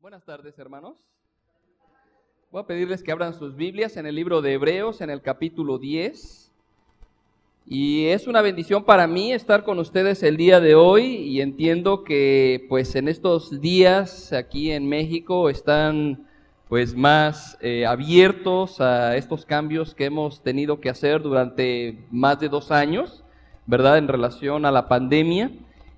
Buenas tardes, hermanos. Voy a pedirles que abran sus Biblias en el libro de Hebreos, en el capítulo 10. Y es una bendición para mí estar con ustedes el día de hoy y entiendo que pues en estos días aquí en México están pues más eh, abiertos a estos cambios que hemos tenido que hacer durante más de dos años, ¿verdad? En relación a la pandemia.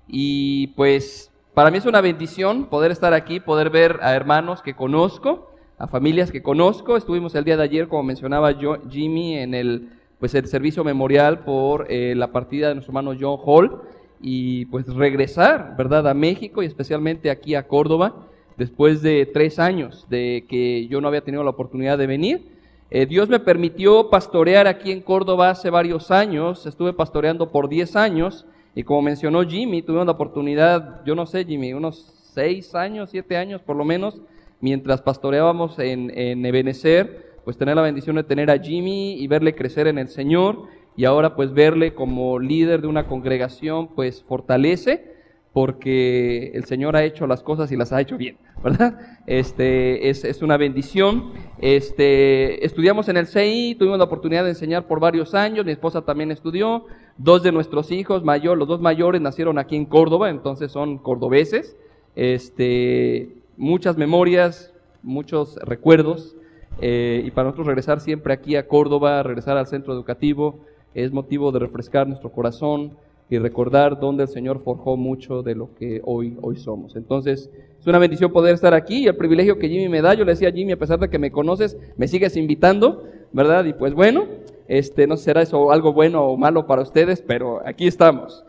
Y pues para mí es una bendición poder estar aquí, poder ver a hermanos que conozco, a familias que conozco. Estuvimos el día de ayer, como mencionaba Jimmy, en el, pues, el servicio memorial por eh, la partida de nuestro hermano John Hall y pues regresar, ¿verdad?, a México y especialmente aquí a Córdoba, después de tres años de que yo no había tenido la oportunidad de venir. Eh, Dios me permitió pastorear aquí en Córdoba hace varios años, estuve pastoreando por diez años y como mencionó Jimmy, tuvimos la oportunidad, yo no sé Jimmy, unos seis años, siete años por lo menos, mientras pastoreábamos en, en Ebenezer, pues tener la bendición de tener a Jimmy y verle crecer en el Señor y ahora pues verle como líder de una congregación pues fortalece porque el Señor ha hecho las cosas y las ha hecho bien, ¿verdad? Este, es, es, una bendición. Este, estudiamos en el CI, tuvimos la oportunidad de enseñar por varios años, mi esposa también estudió, dos de nuestros hijos los dos mayores nacieron aquí en Córdoba, entonces son cordobeses. Este, muchas memorias, muchos recuerdos, eh, y para nosotros regresar siempre aquí a Córdoba, regresar al centro educativo, es motivo de refrescar nuestro corazón, y recordar dónde el Señor forjó mucho de lo que hoy, hoy somos. Entonces, es una bendición poder estar aquí y el privilegio que Jimmy me da. Yo le decía a Jimmy, a pesar de que me conoces, me sigues invitando, ¿verdad? Y pues bueno, este, no será eso algo bueno o malo para ustedes, pero aquí estamos.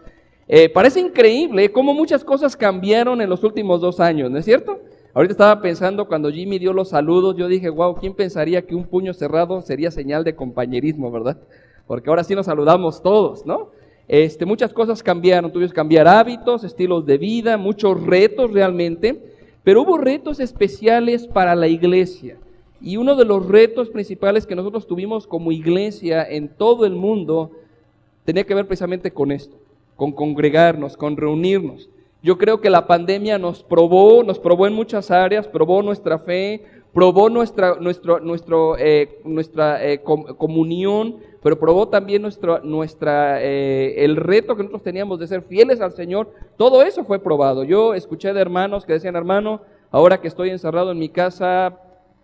Eh, parece increíble cómo muchas cosas cambiaron en los últimos dos años, ¿no es cierto? Ahorita estaba pensando cuando Jimmy dio los saludos, yo dije, wow, ¿quién pensaría que un puño cerrado sería señal de compañerismo, verdad? Porque ahora sí nos saludamos todos, ¿no? Este, muchas cosas cambiaron, tuvimos que cambiar hábitos, estilos de vida, muchos retos realmente, pero hubo retos especiales para la iglesia. Y uno de los retos principales que nosotros tuvimos como iglesia en todo el mundo tenía que ver precisamente con esto, con congregarnos, con reunirnos. Yo creo que la pandemia nos probó, nos probó en muchas áreas, probó nuestra fe, probó nuestra, nuestro, nuestro, eh, nuestra eh, comunión, pero probó también nuestro, nuestra, eh, el reto que nosotros teníamos de ser fieles al Señor. Todo eso fue probado. Yo escuché de hermanos que decían, hermano, ahora que estoy encerrado en mi casa,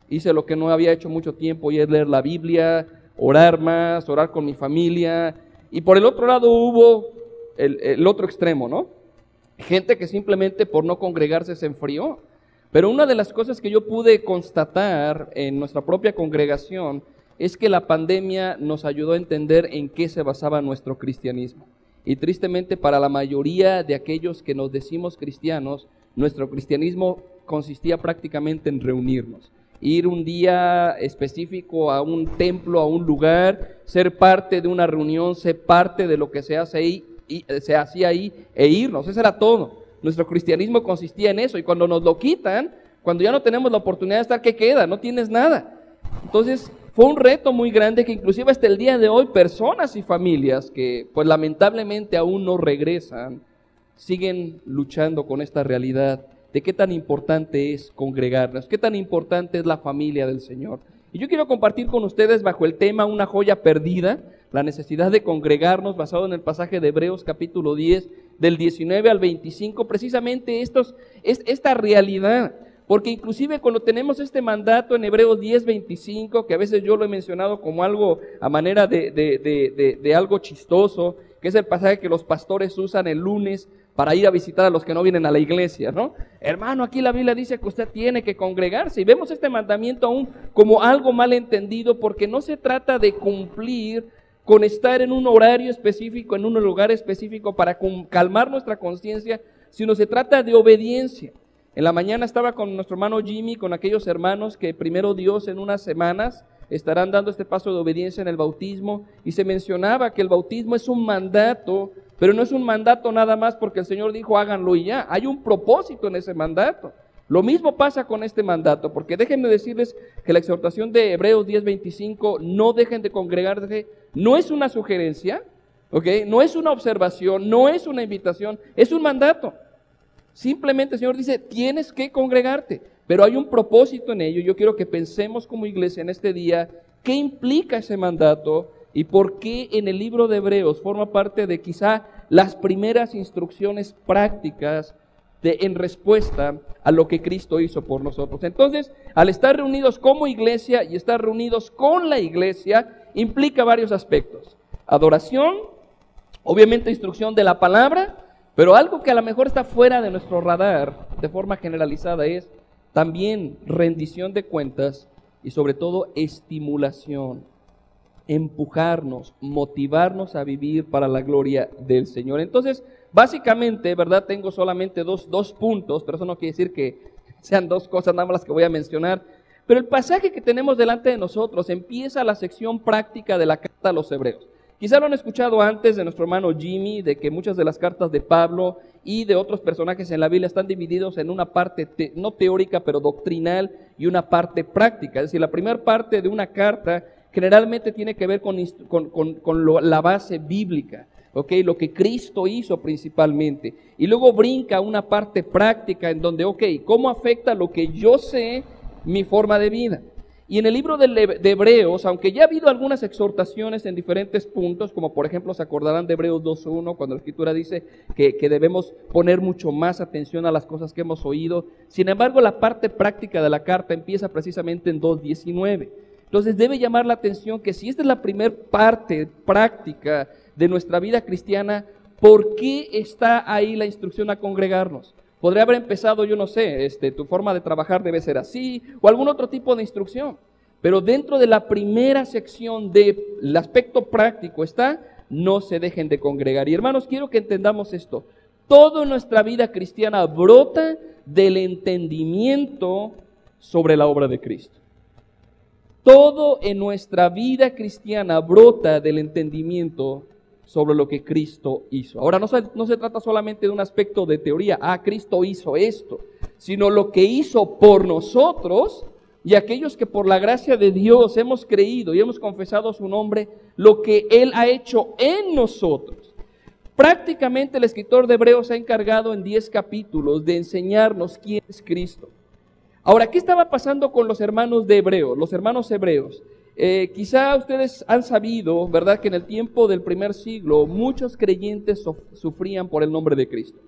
hice lo que no había hecho mucho tiempo y es leer la Biblia, orar más, orar con mi familia. Y por el otro lado hubo el, otro extremo, ¿no? Gente que simplemente por no congregarse se enfrió. Pero una de las cosas que yo pude constatar en nuestra propia congregación es que la pandemia nos ayudó a entender en qué se basaba nuestro cristianismo. Y tristemente para la mayoría de aquellos que nos decimos cristianos, nuestro cristianismo consistía prácticamente en reunirnos. Ir un día específico a un templo, a un lugar, ser parte de una reunión, ser parte de lo que se hace ahí, y, se hacía ahí e irnos. Eso era todo. Nuestro cristianismo consistía en eso. Y cuando nos lo quitan, cuando ya no tenemos la oportunidad de estar, ¿qué queda? No tienes nada. Entonces, fue un reto muy grande que inclusive hasta el día de hoy personas y familias que pues lamentablemente aún no regresan, siguen luchando con esta realidad de qué tan importante es congregarnos, qué tan importante es la familia del Señor. Y yo quiero compartir con ustedes bajo el tema una joya perdida, la necesidad de congregarnos basado en el pasaje de Hebreos capítulo 10 del 19 al 25, precisamente estos, es, esta realidad porque inclusive cuando tenemos este mandato en Hebreos 10:25, que a veces yo lo he mencionado como algo a manera de, de, algo chistoso, que es el pasaje que los pastores usan el lunes para ir a visitar a los que no vienen a la iglesia, ¿no? Hermano, aquí la Biblia dice que usted tiene que congregarse y vemos este mandamiento aún como algo mal entendido porque no se trata de cumplir con estar en un horario específico, en un lugar específico para calmar nuestra conciencia, sino se trata de obediencia. En la mañana estaba con nuestro hermano Jimmy, con aquellos hermanos que primero Dios en unas semanas estarán dando este paso de obediencia en el bautismo y se mencionaba que el bautismo es un mandato, pero no es un mandato nada más porque el Señor dijo háganlo y ya, hay un propósito en ese mandato. Lo mismo pasa con este mandato, porque déjenme decirles que la exhortación de Hebreos 10:25, no dejen de congregarse, no es una sugerencia, ¿ok? No es una observación, no es una invitación, es un mandato. Simplemente el Señor dice, tienes que congregarte, Pero hay un propósito en ello. Yo quiero que pensemos como iglesia en este día qué implica ese mandato y por qué en el libro de Hebreos forma parte de quizá las primeras instrucciones prácticas de, en respuesta a lo que Cristo hizo por nosotros. Entonces, al estar reunidos como iglesia y estar reunidos con la iglesia, implica varios aspectos. Adoración, obviamente instrucción de la palabra, pero algo que a lo mejor está fuera de nuestro radar de forma generalizada es también rendición de cuentas y sobre todo estimulación, empujarnos, motivarnos a vivir para la gloria del Señor. Entonces, básicamente, ¿verdad? Tengo solamente dos, dos puntos, pero eso no quiere decir que sean dos cosas nada más las que voy a mencionar. Pero el pasaje que tenemos delante de nosotros empieza la sección práctica de la carta a los hebreos. Quizá lo han escuchado antes de nuestro hermano Jimmy, de que muchas de las cartas de Pablo y de otros personajes en la Biblia están divididos en una parte no teórica, pero doctrinal y una parte práctica. Es decir, la primera parte de una carta generalmente tiene que ver con, la base bíblica, ¿ok? Lo que Cristo hizo principalmente. Y luego brinca una parte práctica en donde, ok, ¿cómo afecta lo que yo sé mi forma de vida? Y en el libro de Hebreos, aunque ya ha habido algunas exhortaciones en diferentes puntos, como por ejemplo se acordarán de Hebreos 2.1, cuando la escritura dice que, que, debemos poner mucho más atención a las cosas que hemos oído, sin embargo la parte práctica de la carta empieza precisamente en 2.19. Entonces debe llamar la atención que si esta es la primera parte práctica de nuestra vida cristiana, ¿por qué está ahí la instrucción a congregarnos? Podría haber empezado, yo no sé, este, tu forma de trabajar debe ser así, o algún otro tipo de instrucción. Pero dentro de la primera sección del aspecto práctico está, no se dejen de congregar. Y hermanos, quiero que entendamos esto. Toda nuestra vida cristiana brota del entendimiento sobre la obra de Cristo. Todo en nuestra vida cristiana brota del entendimiento sobre lo que Cristo hizo. Ahora, no se, trata solamente de un aspecto de teoría, ah, Cristo hizo esto, sino lo que hizo por nosotros y aquellos que por la gracia de Dios hemos creído y hemos confesado su nombre, lo que Él ha hecho en nosotros. Prácticamente el escritor de Hebreos se ha encargado en 10 capítulos de enseñarnos quién es Cristo. Ahora, ¿qué estaba pasando con los hermanos de Hebreos, los hermanos hebreos? Eh, quizá ustedes han sabido, ¿verdad?, que en el tiempo del primer siglo muchos creyentes sufrían por el nombre de Cristo.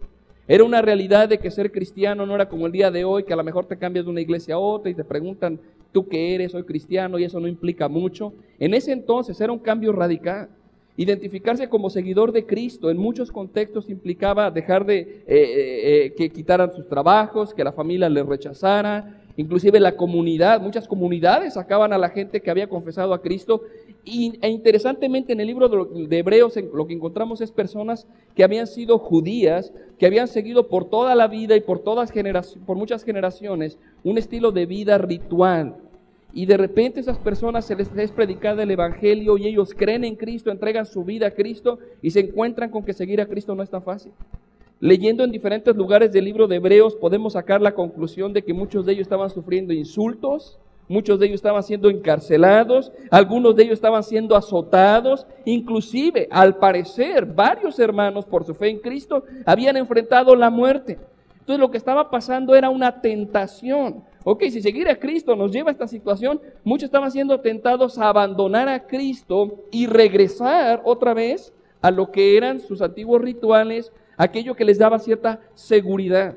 Era una realidad de que ser cristiano no era como el día de hoy, que a lo mejor te cambias de una iglesia a otra y te preguntan, ¿tú qué eres? Soy cristiano y eso no implica mucho. En ese entonces era un cambio radical. Identificarse como seguidor de Cristo en muchos contextos implicaba dejar de eh, eh, eh, que quitaran sus trabajos, que la familia les rechazara, inclusive la comunidad, muchas comunidades sacaban a la gente que había confesado a Cristo. E interesantemente en el libro de Hebreos lo que encontramos es personas que habían sido judías, que habían seguido por toda la vida y por, todas por muchas generaciones un estilo de vida ritual, y de repente esas personas se les es predicada el Evangelio y ellos creen en Cristo, entregan su vida a Cristo y se encuentran con que seguir a Cristo no es tan fácil. Leyendo en diferentes lugares del libro de Hebreos podemos sacar la conclusión de que muchos de ellos estaban sufriendo insultos, muchos de ellos estaban siendo encarcelados, algunos de ellos estaban siendo azotados, inclusive al parecer varios hermanos por su fe en Cristo habían enfrentado la muerte. Entonces lo que estaba pasando era una tentación. Ok, si seguir a Cristo nos lleva a esta situación, muchos estaban siendo tentados a abandonar a Cristo y regresar otra vez a lo que eran sus antiguos rituales, aquello que les daba cierta seguridad.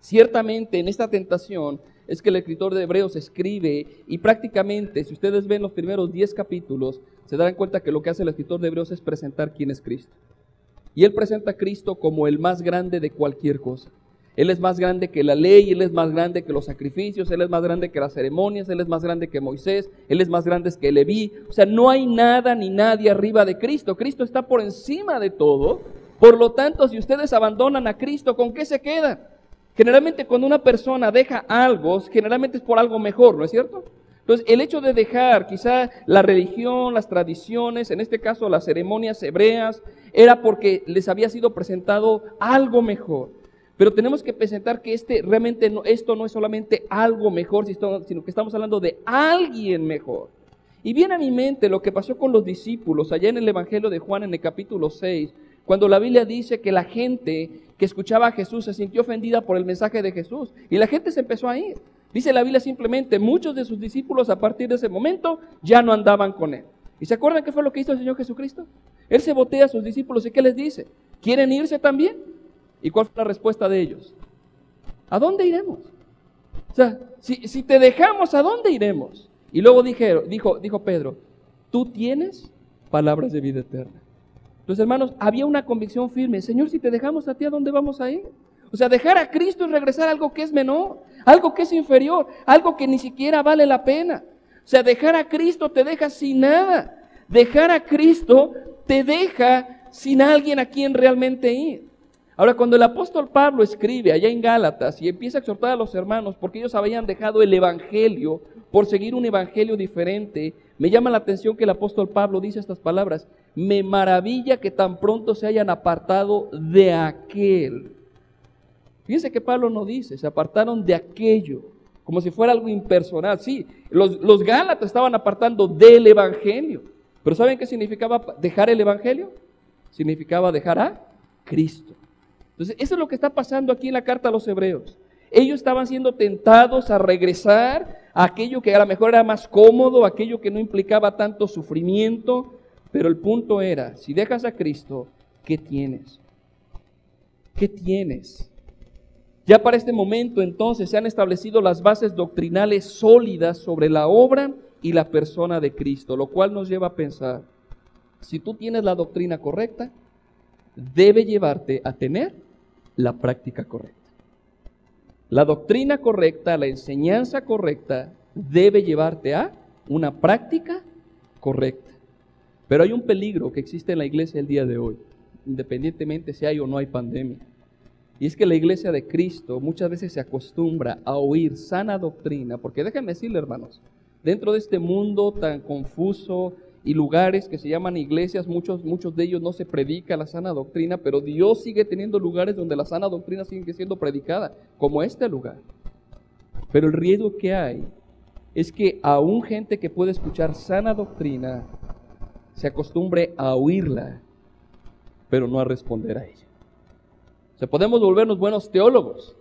Ciertamente en esta tentación es que el escritor de Hebreos escribe y prácticamente, si ustedes ven los primeros 10 capítulos, se darán cuenta que lo que hace el escritor de Hebreos es presentar quién es Cristo. Y él presenta a Cristo como el más grande de cualquier cosa. Él es más grande que la ley, Él es más grande que los sacrificios, Él es más grande que las ceremonias, Él es más grande que Moisés, Él es más grande que Leví. O sea, no hay nada ni nadie arriba de Cristo. Cristo está por encima de todo. Por lo tanto, si ustedes abandonan a Cristo, ¿con qué se quedan? Generalmente cuando una persona deja algo, generalmente es por algo mejor, ¿no es cierto? Entonces, el hecho de dejar quizá la religión, las tradiciones, en este caso las ceremonias hebreas, era porque les había sido presentado algo mejor. Pero tenemos que presentar que este, realmente no, esto no es solamente algo mejor, sino que estamos hablando de alguien mejor. Y viene a mi mente lo que pasó con los discípulos allá en el Evangelio de Juan en el capítulo 6, cuando la Biblia dice que la gente que escuchaba a Jesús se sintió ofendida por el mensaje de Jesús y la gente se empezó a ir. Dice la Biblia simplemente, muchos de sus discípulos a partir de ese momento ya no andaban con él. ¿Y se acuerdan qué fue lo que hizo el Señor Jesucristo? Él se botea a sus discípulos y ¿qué les dice? ¿Quieren irse también? ¿Y cuál fue la respuesta de ellos? ¿A dónde iremos? O sea, si, si te dejamos, ¿a dónde iremos? Y luego dijo, dijo Pedro, tú tienes palabras de vida eterna. Entonces, hermanos, había una convicción firme. Señor, si te dejamos a ti, ¿a dónde vamos a ir? O sea, dejar a Cristo es regresar a algo que es menor, algo que es inferior, algo que ni siquiera vale la pena. O sea, dejar a Cristo te deja sin nada. Dejar a Cristo te deja sin alguien a quien realmente ir. Ahora, cuando el apóstol Pablo escribe allá en Gálatas y empieza a exhortar a los hermanos porque ellos habían dejado el Evangelio por seguir un Evangelio diferente, me llama la atención que el apóstol Pablo dice estas palabras, me maravilla que tan pronto se hayan apartado de aquel. Fíjense que Pablo no dice, se apartaron de aquello, como si fuera algo impersonal. Sí, los, los Gálatas estaban apartando del Evangelio, pero ¿saben qué significaba dejar el Evangelio? Significaba dejar a Cristo. Entonces, eso es lo que está pasando aquí en la carta a los hebreos. Ellos estaban siendo tentados a regresar a aquello que a lo mejor era más cómodo, aquello que no implicaba tanto sufrimiento, pero el punto era, si dejas a Cristo, ¿qué tienes? ¿Qué tienes? Ya para este momento entonces se han establecido las bases doctrinales sólidas sobre la obra y la persona de Cristo, lo cual nos lleva a pensar, si tú tienes la doctrina correcta, debe llevarte a tener la práctica correcta. La doctrina correcta, la enseñanza correcta, debe llevarte a una práctica correcta. Pero hay un peligro que existe en la iglesia el día de hoy, independientemente si hay o no hay pandemia. Y es que la iglesia de Cristo muchas veces se acostumbra a oír sana doctrina, porque déjenme decirle, hermanos, dentro de este mundo tan confuso, y lugares que se llaman iglesias, muchos, muchos de ellos no se predica la sana doctrina, pero Dios sigue teniendo lugares donde la sana doctrina sigue siendo predicada, como este lugar. Pero el riesgo que hay es que aún gente que puede escuchar sana doctrina se acostumbre a oírla, pero no a responder a ella. O sea, podemos volvernos buenos teólogos,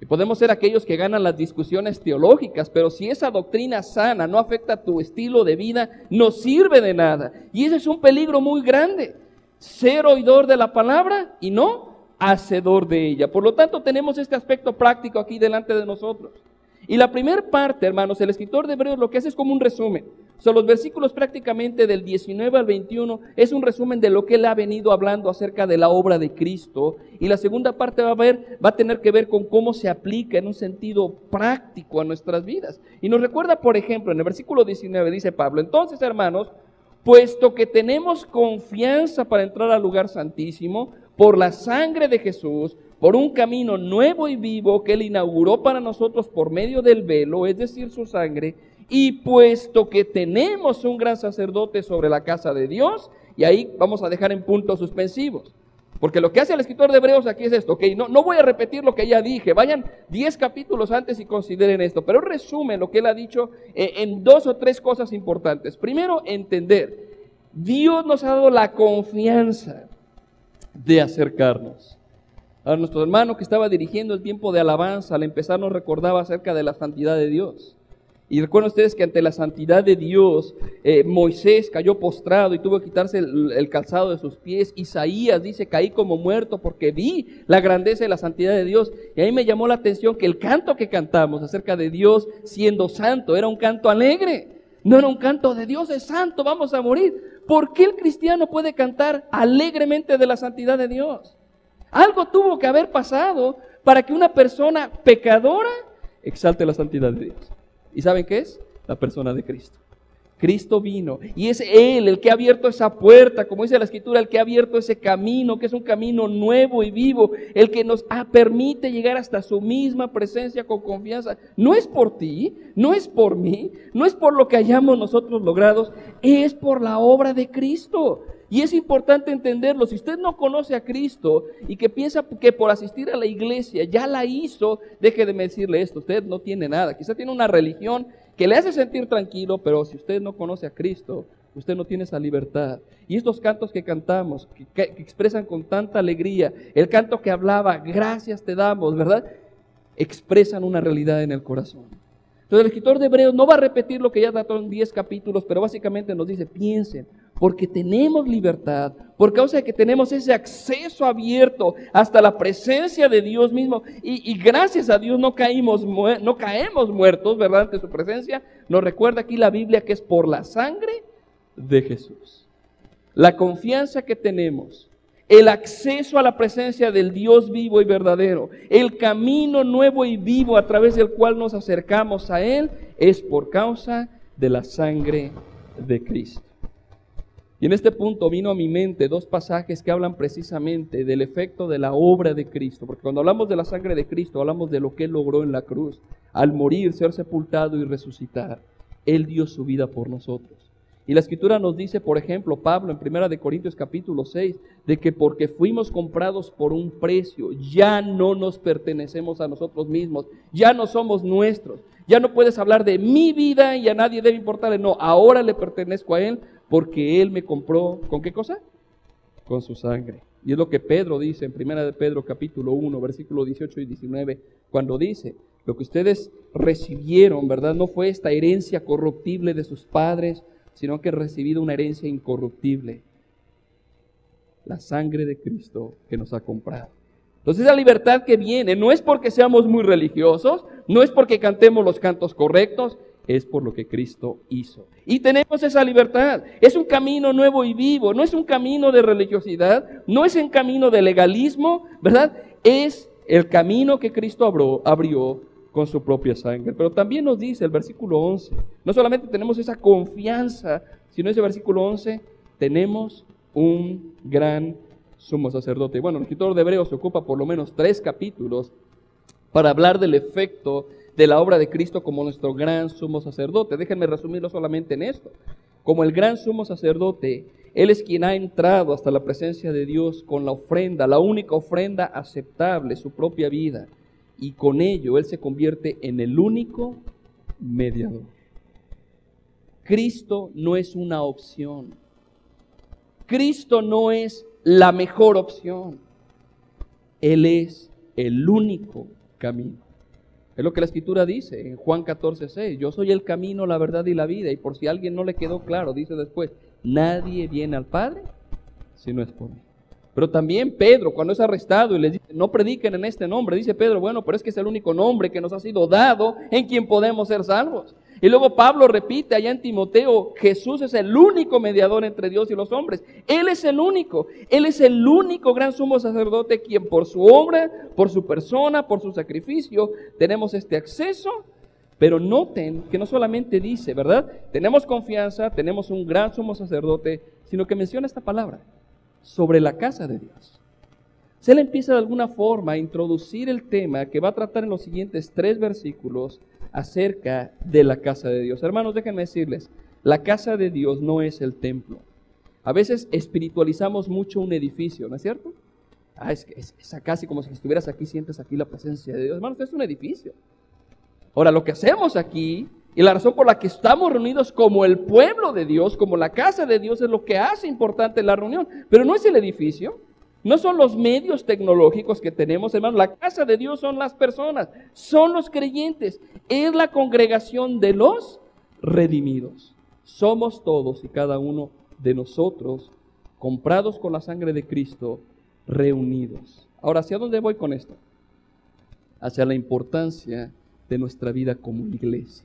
y podemos ser aquellos que ganan las discusiones teológicas, pero si esa doctrina sana no afecta tu estilo de vida, no sirve de nada. Y ese es un peligro muy grande. Ser oidor de la palabra y no hacedor de ella. Por lo tanto, tenemos este aspecto práctico aquí delante de nosotros. Y la primera parte, hermanos, el escritor de Hebreos lo que hace es como un resumen. O los versículos prácticamente del 19 al 21 es un resumen de lo que él ha venido hablando acerca de la obra de Cristo. Y la segunda parte va a, ver, va a tener que ver con cómo se aplica en un sentido práctico a nuestras vidas. Y nos recuerda, por ejemplo, en el versículo 19 dice Pablo, entonces hermanos, puesto que tenemos confianza para entrar al lugar santísimo por la sangre de Jesús, por un camino nuevo y vivo que Él inauguró para nosotros por medio del velo, es decir, su sangre, y puesto que tenemos un gran sacerdote sobre la casa de Dios, y ahí vamos a dejar en puntos suspensivos. Porque lo que hace el escritor de Hebreos aquí es esto, ok, no, no voy a repetir lo que ya dije, vayan 10 capítulos antes y consideren esto, pero resume lo que él ha dicho eh, en dos o tres cosas importantes. Primero, entender, Dios nos ha dado la confianza de acercarnos. A nuestro hermano que estaba dirigiendo el tiempo de alabanza, al empezar nos recordaba acerca de la santidad de Dios. Y recuerden ustedes que ante la santidad de Dios, eh, Moisés cayó postrado y tuvo que quitarse el, calzado de sus pies. Isaías dice, caí como muerto porque vi la grandeza y la santidad de Dios. Y ahí me llamó la atención que el canto que cantamos acerca de Dios siendo santo era un canto alegre. No era un canto de Dios es santo, vamos a morir. ¿Por qué el cristiano puede cantar alegremente de la santidad de Dios? Algo tuvo que haber pasado para que una persona pecadora exalte la santidad de Dios. ¿Y saben qué es? La persona de Cristo. Cristo vino y es Él el que ha abierto esa puerta, como dice la Escritura, el que ha abierto ese camino, que es un camino nuevo y vivo, el que nos permite llegar hasta su misma presencia con confianza. No es por ti, no es por mí, no es por lo que hayamos nosotros logrado, es por la obra de Cristo. Y es importante entenderlo. Si usted no conoce a Cristo y que piensa que por asistir a la iglesia ya la hizo, deje de decirle esto. Usted no tiene nada. Quizá tiene una religión que le hace sentir tranquilo, pero si usted no conoce a Cristo, usted no tiene esa libertad. Y estos cantos que cantamos, que, expresan con tanta alegría, el canto que hablaba, gracias te damos, ¿verdad? Expresan una realidad en el corazón. Entonces el escritor de Hebreos no va a repetir lo que ya trató en 10 capítulos, pero básicamente nos dice, piensen, porque tenemos libertad, por causa de que tenemos ese acceso abierto hasta la presencia de Dios mismo, y, gracias a Dios no, caímos, no caemos muertos, ¿verdad? Ante su presencia, nos recuerda aquí la Biblia que es por la sangre de Jesús. La confianza que tenemos el acceso a la presencia del Dios vivo y verdadero, el camino nuevo y vivo a través del cual nos acercamos a Él, es por causa de la sangre de Cristo. Y en este punto vino a mi mente dos pasajes que hablan precisamente del efecto de la obra de Cristo, porque cuando hablamos de la sangre de Cristo, hablamos de lo que Él logró en la cruz, al morir, ser sepultado y resucitar. Él dio su vida por nosotros. Y la escritura nos dice, por ejemplo, Pablo en Primera de Corintios capítulo 6, de que porque fuimos comprados por un precio, ya no nos pertenecemos a nosotros mismos, ya no somos nuestros. Ya no puedes hablar de mi vida y a nadie debe importarle. No, ahora le pertenezco a Él porque Él me compró. ¿Con qué cosa? Con su sangre. Y es lo que Pedro dice en Primera de Pedro capítulo 1, versículo 18 y 19, cuando dice, lo que ustedes recibieron, ¿verdad? No fue esta herencia corruptible de sus padres, sino que he recibido una herencia incorruptible, la sangre de Cristo que nos ha comprado. Entonces esa libertad que viene no es porque seamos muy religiosos, no es porque cantemos los cantos correctos, es por lo que Cristo hizo. Y tenemos esa libertad. Es un camino nuevo y vivo, no es un camino de religiosidad, no es un camino de legalismo, ¿verdad? Es el camino que Cristo abrió, con su propia sangre. Pero también nos dice el versículo 11, no solamente tenemos esa confianza, sino ese versículo 11, tenemos un gran sumo sacerdote. Bueno, el escritor de Hebreos ocupa por lo menos tres capítulos para hablar del efecto de la obra de Cristo como nuestro gran sumo sacerdote. Déjenme resumirlo solamente en esto. Como el gran sumo sacerdote, Él es quien ha entrado hasta la presencia de Dios con la ofrenda, la única ofrenda aceptable, su propia vida y con ello Él se convierte en el único mediador. Cristo no es una opción. Cristo no es la mejor opción. Él es el único camino. Es lo que la escritura dice en Juan 14, 6. Yo soy el camino, la verdad y la vida. Y por si a alguien no le quedó claro, dice después, nadie viene al Padre si no es por mí. Pero también Pedro, cuando es arrestado y les dice, no prediquen en este nombre, dice Pedro, bueno, pero es que es el único nombre que nos ha sido dado en quien podemos ser salvos. Y luego Pablo repite allá en Timoteo, Jesús es el único mediador entre Dios y los hombres. Él es el único, Él es el único gran sumo sacerdote quien por su obra, por su persona, por su sacrificio, tenemos este acceso. Pero noten que no solamente dice, ¿verdad? Tenemos confianza, tenemos un gran sumo sacerdote, sino que menciona esta palabra, sobre la casa de Dios. Se le empieza de alguna forma a introducir el tema que va a tratar en los siguientes tres versículos acerca de la casa de Dios. Hermanos, déjenme decirles, la casa de Dios no es el templo. A veces espiritualizamos mucho un edificio, ¿no es cierto? Ah, es, es, es casi como si estuvieras aquí, sientes aquí la presencia de Dios. Hermanos, es un edificio. Ahora, lo que hacemos aquí y la razón por la que estamos reunidos como el pueblo de Dios, como la casa de Dios, es lo que hace importante la reunión. Pero no es el edificio, no son los medios tecnológicos que tenemos, hermanos. La casa de Dios son las personas, son los creyentes, es la congregación de los redimidos. Somos todos y cada uno de nosotros, comprados con la sangre de Cristo, reunidos. Ahora, ¿hacia dónde voy con esto? Hacia la importancia de nuestra vida como iglesia.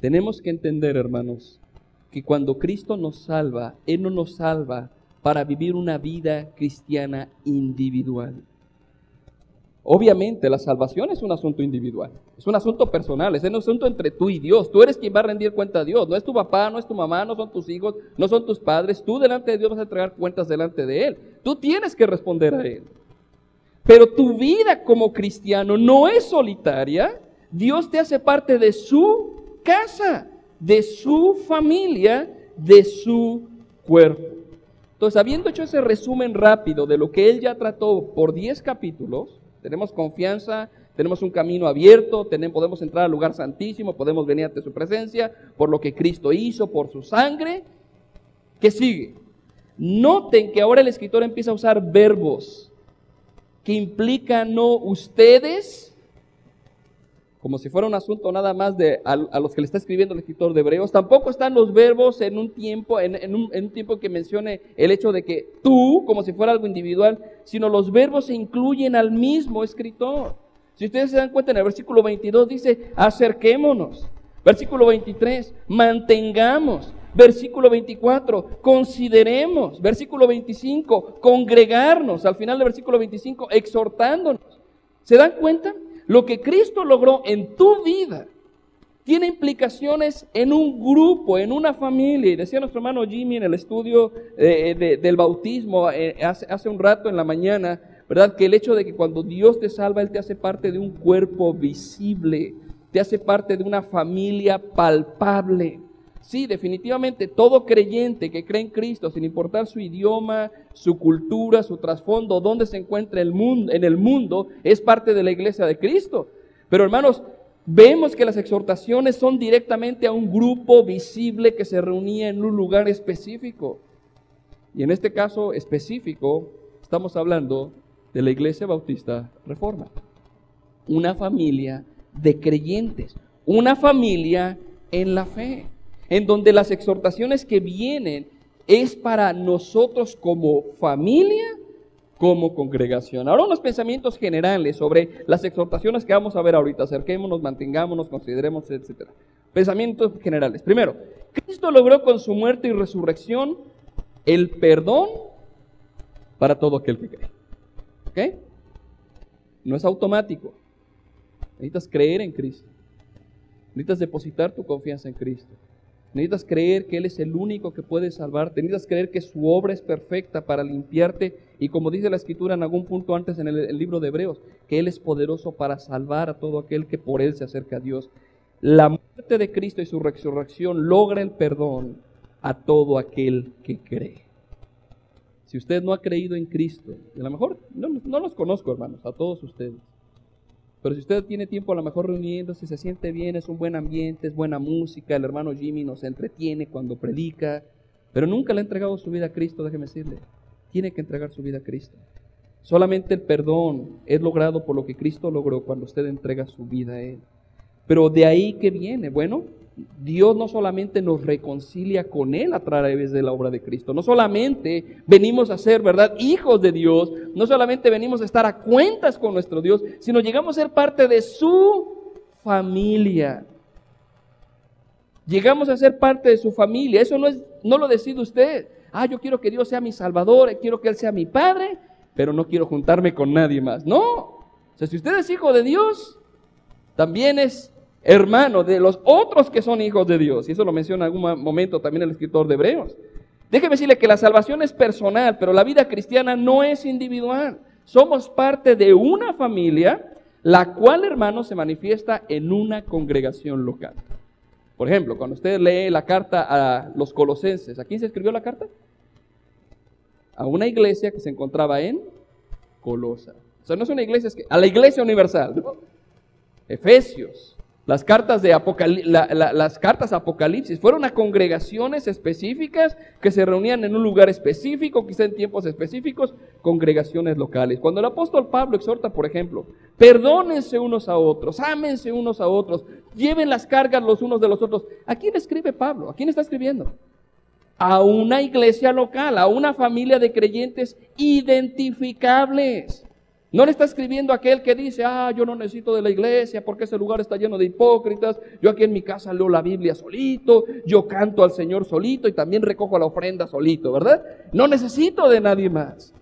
Tenemos que entender, hermanos, que cuando Cristo nos salva, Él no nos salva para vivir una vida cristiana individual. Obviamente la salvación es un asunto individual, es un asunto personal, es un asunto entre tú y Dios. Tú eres quien va a rendir cuenta a Dios, no es tu papá, no es tu mamá, no son tus hijos, no son tus padres. Tú delante de Dios vas a entregar cuentas delante de Él. Tú tienes que responder a Él. Pero tu vida como cristiano no es solitaria. Dios te hace parte de su casa, de su familia, de su cuerpo. Entonces, habiendo hecho ese resumen rápido de lo que él ya trató por 10 capítulos, tenemos confianza, tenemos un camino abierto, podemos entrar al lugar santísimo, podemos venir ante su presencia por lo que Cristo hizo, por su sangre. ¿Qué sigue? Noten que ahora el escritor empieza a usar verbos que implican no ustedes, como si fuera un asunto nada más de a, los que le está escribiendo el escritor de Hebreos. Tampoco están los verbos en un tiempo, en, un, en, un, tiempo que mencione el hecho de que tú, como si fuera algo individual, sino los verbos se incluyen al mismo escritor. Si ustedes se dan cuenta, en el versículo 22 dice, acerquémonos. Versículo 23, mantengamos. Versículo 24, consideremos. Versículo 25, congregarnos. Al final del versículo 25, exhortándonos. ¿Se dan cuenta? Lo que Cristo logró en tu vida tiene implicaciones en un grupo, en una familia. Y decía nuestro hermano Jimmy en el estudio eh, del bautismo eh, hace, hace un rato en la mañana, ¿verdad? Que el hecho de que cuando Dios te salva, Él te hace parte de un cuerpo visible, te hace parte de una familia palpable. Sí, definitivamente todo creyente que cree en Cristo, sin importar su idioma, su cultura, su trasfondo, dónde se encuentra el mundo, en el mundo, es parte de la iglesia de Cristo. Pero hermanos, vemos que las exhortaciones son directamente a un grupo visible que se reunía en un lugar específico. Y en este caso específico, estamos hablando de la Iglesia Bautista Reforma. Una familia de creyentes, una familia en la fe, en donde las exhortaciones que vienen es para nosotros como familia, como congregación. Ahora unos pensamientos generales sobre las exhortaciones que vamos a ver ahorita. Acerquémonos, mantengámonos, consideremos, etc. Pensamientos generales. Primero, Cristo logró con su muerte y resurrección el perdón para todo aquel que cree. ¿Ok? No es automático. Necesitas creer en Cristo. Necesitas depositar tu confianza en Cristo. Necesitas creer que Él es el único que puede salvarte. Necesitas creer que su obra es perfecta para limpiarte. Y como dice la Escritura en algún punto antes en el, libro de Hebreos, que Él es poderoso para salvar a todo aquel que por Él se acerca a Dios. La muerte de Cristo y su resurrección logra el perdón a todo aquel que cree. Si usted no ha creído en Cristo, y a lo mejor no, no los conozco, hermanos, a todos ustedes. Pero si usted tiene tiempo a lo mejor reuniéndose, se siente bien, es un buen ambiente, es buena música, el hermano Jimmy nos entretiene cuando predica, pero nunca le ha entregado su vida a Cristo, déjeme decirle, tiene que entregar su vida a Cristo. Solamente el perdón es logrado por lo que Cristo logró cuando usted entrega su vida a Él. Pero de ahí que viene, bueno, Dios no solamente nos reconcilia con Él a través de la obra de Cristo, no solamente venimos a ser, ¿verdad?, hijos de Dios, no solamente venimos a estar a cuentas con nuestro Dios, sino llegamos a ser parte de su familia. Llegamos a ser parte de su familia. Eso no, es, no lo decide usted. Ah, yo quiero que Dios sea mi Salvador, quiero que Él sea mi Padre, pero no quiero juntarme con nadie más. No. O sea, si usted es hijo de Dios, también es hermano de los otros que son hijos de Dios. Y eso lo menciona en algún momento también el escritor de Hebreos. Déjeme decirle que la salvación es personal, pero la vida cristiana no es individual. Somos parte de una familia, la cual, hermano, se manifiesta en una congregación local. Por ejemplo, cuando usted lee la carta a los colosenses, ¿a quién se escribió la carta? A una iglesia que se encontraba en Colosa. O sea, no es una iglesia, es a la iglesia universal. Efesios, las cartas, de las cartas Apocalipsis fueron a congregaciones específicas que se reunían en un lugar específico, quizá en tiempos específicos, congregaciones locales. Cuando el apóstol Pablo exhorta, por ejemplo, perdónense unos a otros, ámense unos a otros, lleven las cargas los unos de los otros. ¿A quién escribe Pablo? ¿A quién está escribiendo? A una iglesia local, a una familia de creyentes identificables. No le está escribiendo aquel que dice, ah, yo no necesito de la iglesia porque ese lugar está lleno de hipócritas. Yo aquí en mi casa leo la Biblia solito, yo canto al Señor solito y también recojo la ofrenda solito, ¿verdad? No necesito de nadie más.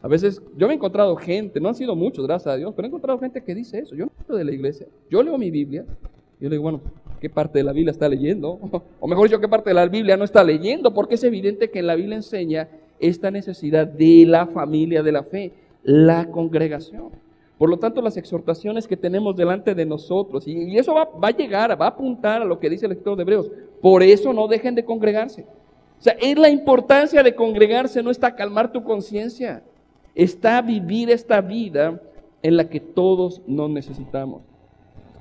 A veces yo me he encontrado gente, no han sido muchos, gracias a Dios, pero he encontrado gente que dice eso. Yo no necesito de la iglesia, yo leo mi Biblia. Y yo le digo, bueno, ¿qué parte de la Biblia está leyendo? O mejor dicho, ¿qué parte de la Biblia no está leyendo? Porque es evidente que la Biblia enseña esta necesidad de la familia de la fe la congregación. Por lo tanto, las exhortaciones que tenemos delante de nosotros, y, eso va, a llegar, va a apuntar a lo que dice el escritor de Hebreos, por eso no dejen de congregarse. O sea, es la importancia de congregarse, no está calmar tu conciencia, está vivir esta vida en la que todos nos necesitamos.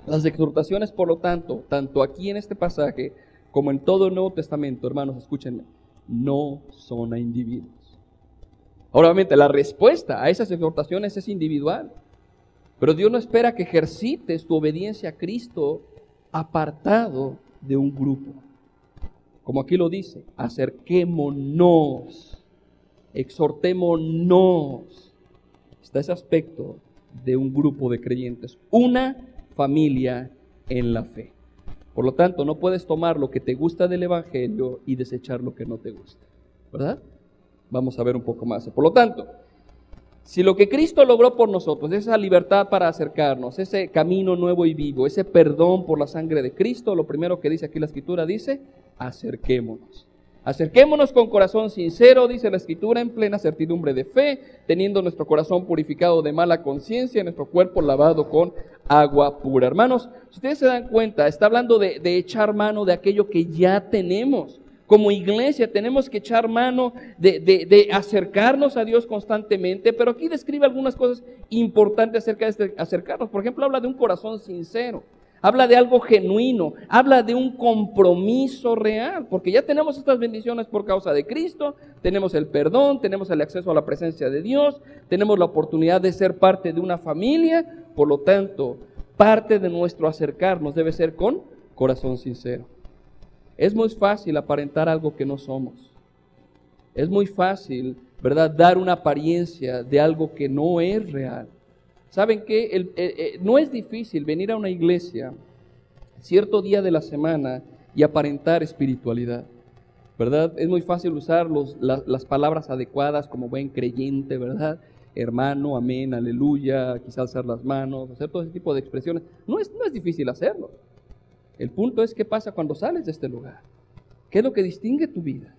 Las exhortaciones, por lo tanto, tanto aquí en este pasaje como en todo el Nuevo Testamento, hermanos, escúchenme, no son a individuos. Obviamente, la respuesta a esas exhortaciones es individual. Pero Dios no espera que ejercites tu obediencia a Cristo apartado de un grupo. Como aquí lo dice, acerquémonos, exhortémonos. Está ese aspecto de un grupo de creyentes, una familia en la fe. Por lo tanto, no puedes tomar lo que te gusta del Evangelio y desechar lo que no te gusta. ¿Verdad? Vamos a ver un poco más. Por lo tanto, si lo que Cristo logró por nosotros, esa libertad para acercarnos, ese camino nuevo y vivo, ese perdón por la sangre de Cristo, lo primero que dice aquí la Escritura dice, acerquémonos. Acerquémonos con corazón sincero, dice la Escritura, en plena certidumbre de fe, teniendo nuestro corazón purificado de mala conciencia y nuestro cuerpo lavado con agua pura. Hermanos, si ustedes se dan cuenta, está hablando de, de echar mano de aquello que ya tenemos. Como iglesia tenemos que echar mano de, acercarnos a Dios constantemente, pero aquí describe algunas cosas importantes acerca de este acercarnos. Por ejemplo, habla de un corazón sincero, habla de algo genuino, habla de un compromiso real, porque ya tenemos estas bendiciones por causa de Cristo, tenemos el perdón, tenemos el acceso a la presencia de Dios, tenemos la oportunidad de ser parte de una familia, por lo tanto, parte de nuestro acercarnos debe ser con corazón sincero. Es muy fácil aparentar algo que no somos. Es muy fácil, ¿verdad?, dar una apariencia de algo que no es real. ¿Saben qué? Eh, eh, no es difícil venir a una iglesia cierto día de la semana y aparentar espiritualidad. ¿Verdad? Es muy fácil usar las palabras adecuadas como buen creyente, ¿verdad? Hermano, amén, aleluya, quizás alzar las manos, hacer todo ese tipo de expresiones. No es, no es difícil hacerlo. El punto es qué pasa cuando sales de este lugar. ¿Qué es lo que distingue tu vida?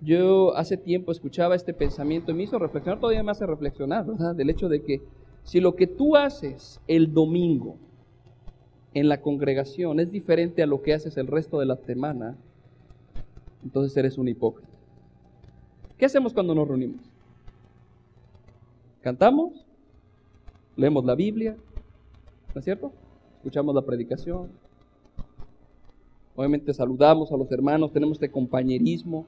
Yo hace tiempo escuchaba este pensamiento y me hizo reflexionar, todavía me hace reflexionar, ¿verdad? Del hecho de que si lo que tú haces el domingo en la congregación es diferente a lo que haces el resto de la semana, entonces eres un hipócrita. ¿Qué hacemos cuando nos reunimos? ¿Cantamos? ¿Leemos la Biblia? ¿No es cierto? ¿Escuchamos la predicación? Obviamente saludamos a los hermanos, tenemos este compañerismo.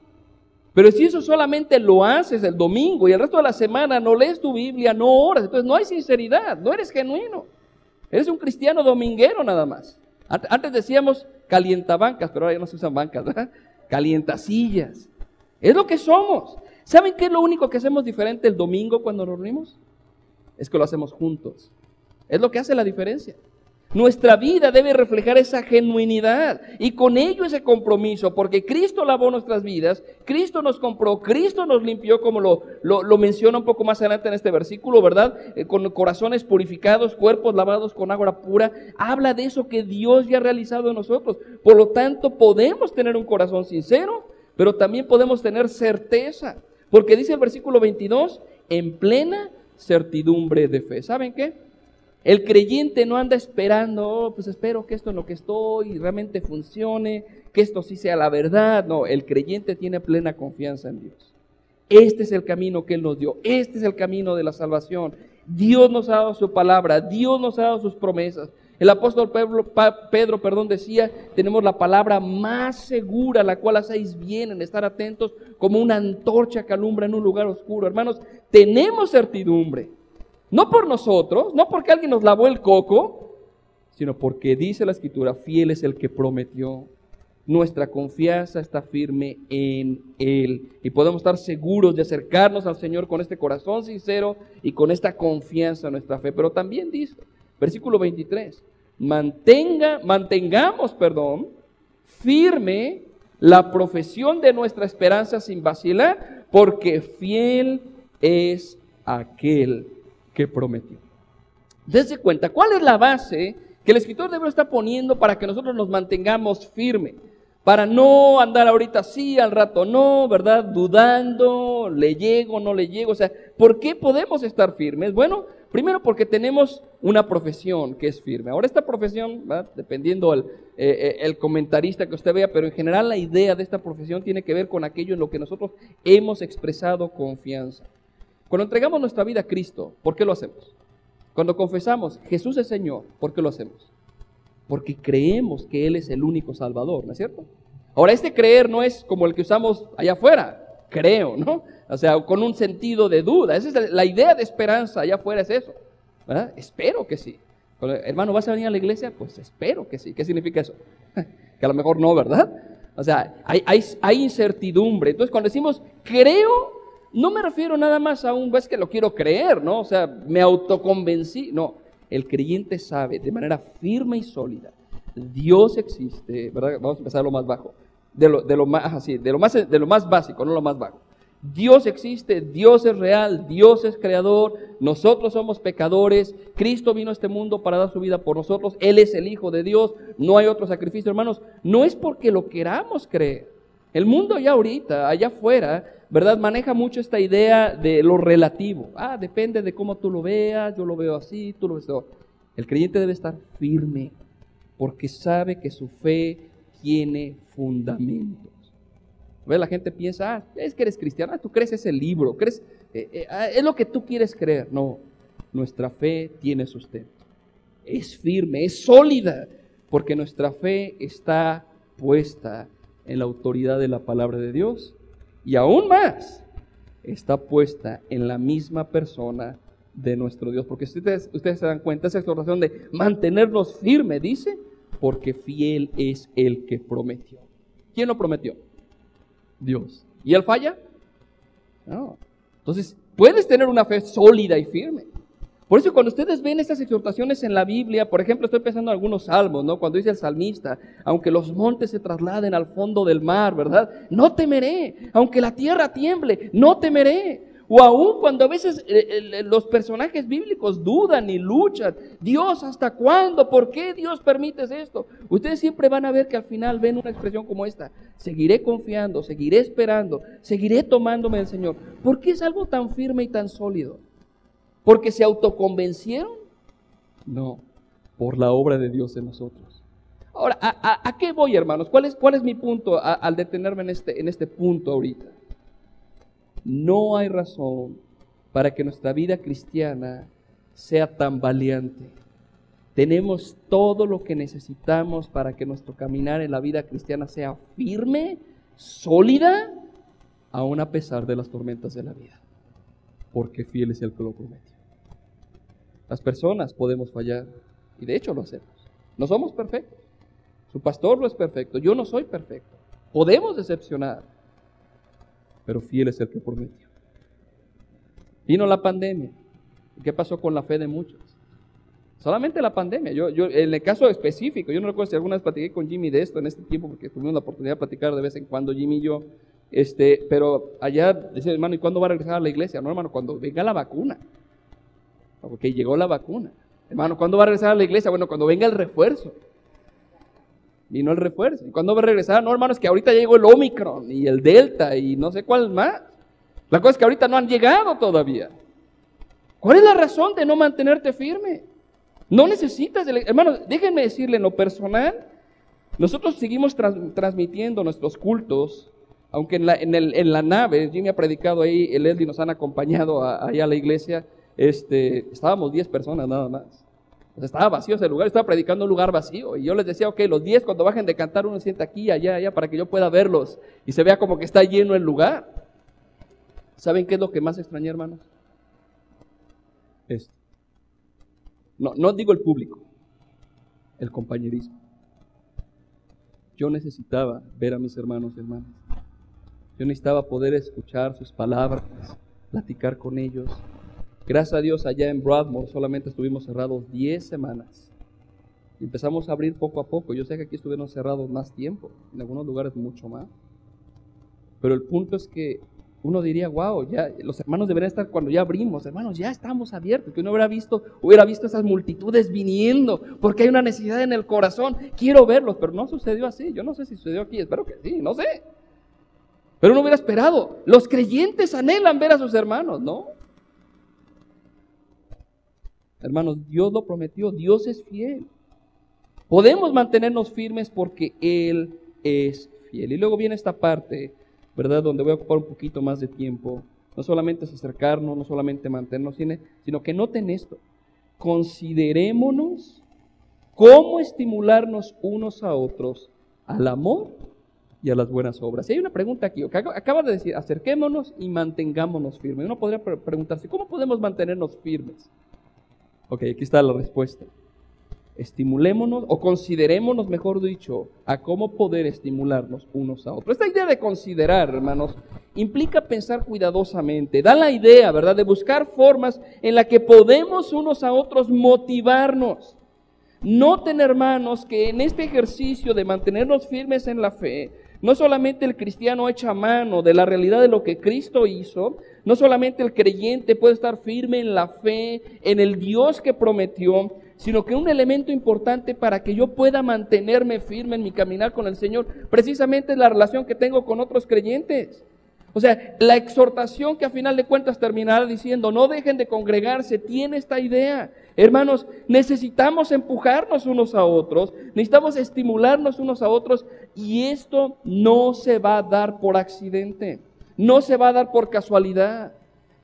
Pero si eso solamente lo haces el domingo y el resto de la semana no lees tu Biblia, no oras, entonces no hay sinceridad, no eres genuino. Eres un cristiano dominguero nada más. Antes decíamos calientabancas, pero ahora ya no se usan bancas, ¿verdad? Calientasillas. Es lo que somos. ¿Saben qué es lo único que hacemos diferente el domingo cuando nos reunimos? Es que lo hacemos juntos. Es lo que hace la diferencia. Nuestra vida debe reflejar esa genuinidad y con ello ese compromiso, porque Cristo lavó nuestras vidas, Cristo nos compró, Cristo nos limpió, como lo, lo, menciona un poco más adelante en este versículo, ¿verdad? Eh, con corazones purificados, cuerpos lavados con agua pura. Habla de eso que Dios ya ha realizado en nosotros. Por lo tanto, podemos tener un corazón sincero, pero también podemos tener certeza, porque dice el versículo 22, en plena certidumbre de fe. ¿Saben qué? El creyente no anda esperando, oh, pues espero que esto en lo que estoy realmente funcione, que esto sí sea la verdad. No, el creyente tiene plena confianza en Dios. Este es el camino que Él nos dio, este es el camino de la salvación. Dios nos ha dado su palabra, Dios nos ha dado sus promesas. El apóstol Pedro, Pedro perdón, decía, tenemos la palabra más segura, la cual hacéis bien en estar atentos como una antorcha que alumbra en un lugar oscuro. Hermanos, tenemos certidumbre. No por nosotros, no porque alguien nos lavó el coco, sino porque dice la escritura, fiel es el que prometió. Nuestra confianza está firme en Él y podemos estar seguros de acercarnos al Señor con este corazón sincero y con esta confianza en nuestra fe. Pero también dice, versículo 23, mantenga, mantengamos, perdón, firme la profesión de nuestra esperanza sin vacilar, porque fiel es aquel que prometió. Desde cuenta, ¿cuál es la base que el escritor de Hebreos está poniendo para que nosotros nos mantengamos firmes? Para no andar ahorita sí, al rato no, ¿verdad? Dudando, le llego, no le llego. O sea, ¿por qué podemos estar firmes? Bueno, primero porque tenemos una profesión que es firme. Ahora esta profesión, dependiendo el, eh, eh, el comentarista que usted vea, pero en general la idea de esta profesión tiene que ver con aquello en lo que nosotros hemos expresado confianza. Cuando entregamos nuestra vida a Cristo, ¿por qué lo hacemos? Cuando confesamos Jesús es Señor, ¿por qué lo hacemos? Porque creemos que Él es el único Salvador, ¿no es cierto? Ahora, este creer no es como el que usamos allá afuera, creo, ¿no? O sea, con un sentido de duda. Esa es la idea de esperanza allá afuera, es eso. ¿verdad? Espero que sí. Hermano, ¿vas a venir a la iglesia? Pues espero que sí. ¿Qué significa eso? que a lo mejor no, ¿verdad? O sea, hay, hay, incertidumbre. Entonces, cuando decimos creo, no me refiero nada más a un, es que lo quiero creer, ¿no? O sea, me autoconvencí. No, el creyente sabe de manera firme y sólida, Dios existe, ¿verdad? Vamos a empezar lo más bajo, de lo, de lo más, así, de lo más, de lo más básico, no lo más bajo. Dios existe, Dios es real, Dios es creador, nosotros somos pecadores, Cristo vino a este mundo para dar su vida por nosotros, Él es el Hijo de Dios, no hay otro sacrificio, hermanos, no es porque lo queramos creer. El mundo ya ahorita, allá afuera, ¿verdad? Maneja mucho esta idea de lo relativo. Ah, depende de cómo tú lo veas, yo lo veo así, tú lo ves así. El creyente debe estar firme porque sabe que su fe tiene fundamento. La gente piensa, ah, es que eres cristiano, ah, tú crees ese libro, crees, eh, eh, ah, es lo que tú quieres creer. No, nuestra fe tiene sustento. Es firme, es sólida, porque nuestra fe está puesta en la autoridad de la palabra de Dios y aún más está puesta en la misma persona de nuestro Dios. Porque ustedes, ustedes se dan cuenta, esa exhortación de mantenernos firmes, dice, porque fiel es el que prometió. ¿Quién lo prometió? Dios. ¿Y él falla? No. Entonces, puedes tener una fe sólida y firme. Por eso cuando ustedes ven estas exhortaciones en la Biblia, por ejemplo, estoy pensando en algunos salmos, ¿no? Cuando dice el salmista, aunque los montes se trasladen al fondo del mar, ¿verdad? No temeré, aunque la tierra tiemble, no temeré. O aún cuando a veces eh, los personajes bíblicos dudan y luchan, Dios, ¿hasta cuándo? ¿Por qué Dios permite esto? Ustedes siempre van a ver que al final ven una expresión como esta, seguiré confiando, seguiré esperando, seguiré tomándome del Señor. ¿Por qué es algo tan firme y tan sólido? ¿Porque se autoconvencieron? No, por la obra de Dios en nosotros. Ahora, ¿a, qué voy, hermanos? ¿Cuál es, cuál es mi punto al detenerme en este, en este punto ahorita? No hay razón para que nuestra vida cristiana sea tan valiente. Tenemos todo lo que necesitamos para que nuestro caminar en la vida cristiana sea firme, sólida, aun a pesar de las tormentas de la vida. Porque fiel es el que lo prometió. Las personas podemos fallar y de hecho lo hacemos. No somos perfectos. Su pastor no es perfecto. Yo no soy perfecto. Podemos decepcionar pero fiel es el que prometió. Vino la pandemia. ¿Qué pasó con la fe de muchos? Solamente la pandemia. Yo, yo, en el caso específico, yo no recuerdo si alguna vez platiqué con Jimmy de esto en este tiempo, porque tuvimos la oportunidad de platicar de vez en cuando, Jimmy y yo. Este, pero allá decía, hermano, ¿y cuándo va a regresar a la iglesia? No, hermano, cuando venga la vacuna. Porque llegó la vacuna. Hermano, ¿cuándo va a regresar a la iglesia? Bueno, cuando venga el refuerzo. Vino el refuerzo. ¿Y cuándo va a regresar? No, hermanos, que ahorita llegó el Omicron y el Delta y no sé cuál más. La cosa es que ahorita no han llegado todavía. ¿Cuál es la razón de no mantenerte firme? No necesitas, hermanos, déjenme decirle en lo personal, nosotros seguimos transmitiendo nuestros cultos, aunque en la, en, el, en la nave, Jimmy ha predicado ahí, el Leslie nos han acompañado allá a la iglesia, este, estábamos 10 personas nada más estaba vacío ese lugar, estaba predicando un lugar vacío. Y yo les decía, ok, los 10 cuando bajen de cantar, uno sienta aquí, allá, allá, para que yo pueda verlos y se vea como que está lleno el lugar. ¿Saben qué es lo que más extrañé, hermanos? Esto. No, no digo el público, el compañerismo. Yo necesitaba ver a mis hermanos y hermanas. Yo necesitaba poder escuchar sus palabras, platicar con ellos, Gracias a Dios, allá en Broadmoor solamente estuvimos cerrados 10 semanas. empezamos a abrir poco a poco. Yo sé que aquí estuvieron cerrados más tiempo, en algunos lugares mucho más. Pero el punto es que uno diría, wow, ya los hermanos deberían estar cuando ya abrimos, hermanos, ya estamos abiertos, que uno hubiera visto, hubiera visto esas multitudes viniendo, porque hay una necesidad en el corazón, quiero verlos, pero no sucedió así, yo no sé si sucedió aquí, espero que sí, no sé. Pero uno hubiera esperado, los creyentes anhelan ver a sus hermanos, ¿no? Hermanos, Dios lo prometió, Dios es fiel. Podemos mantenernos firmes porque Él es fiel. Y luego viene esta parte, ¿verdad? Donde voy a ocupar un poquito más de tiempo. No solamente es acercarnos, no solamente mantenernos, sino que noten esto. considerémonos cómo estimularnos unos a otros al amor y a las buenas obras. Y hay una pregunta aquí, acaba de decir, acerquémonos y mantengámonos firmes. Uno podría preguntarse, ¿cómo podemos mantenernos firmes? Ok, aquí está la respuesta. Estimulémonos o considerémonos, mejor dicho, a cómo poder estimularnos unos a otros. Esta idea de considerar, hermanos, implica pensar cuidadosamente. Da la idea, ¿verdad?, de buscar formas en las que podemos unos a otros motivarnos. Noten, hermanos, que en este ejercicio de mantenernos firmes en la fe, no solamente el cristiano echa mano de la realidad de lo que Cristo hizo, no solamente el creyente puede estar firme en la fe, en el Dios que prometió, sino que un elemento importante para que yo pueda mantenerme firme en mi caminar con el Señor, precisamente es la relación que tengo con otros creyentes. O sea, la exhortación que a final de cuentas terminará diciendo, no dejen de congregarse, tiene esta idea. Hermanos, necesitamos empujarnos unos a otros, necesitamos estimularnos unos a otros y esto no se va a dar por accidente, no se va a dar por casualidad.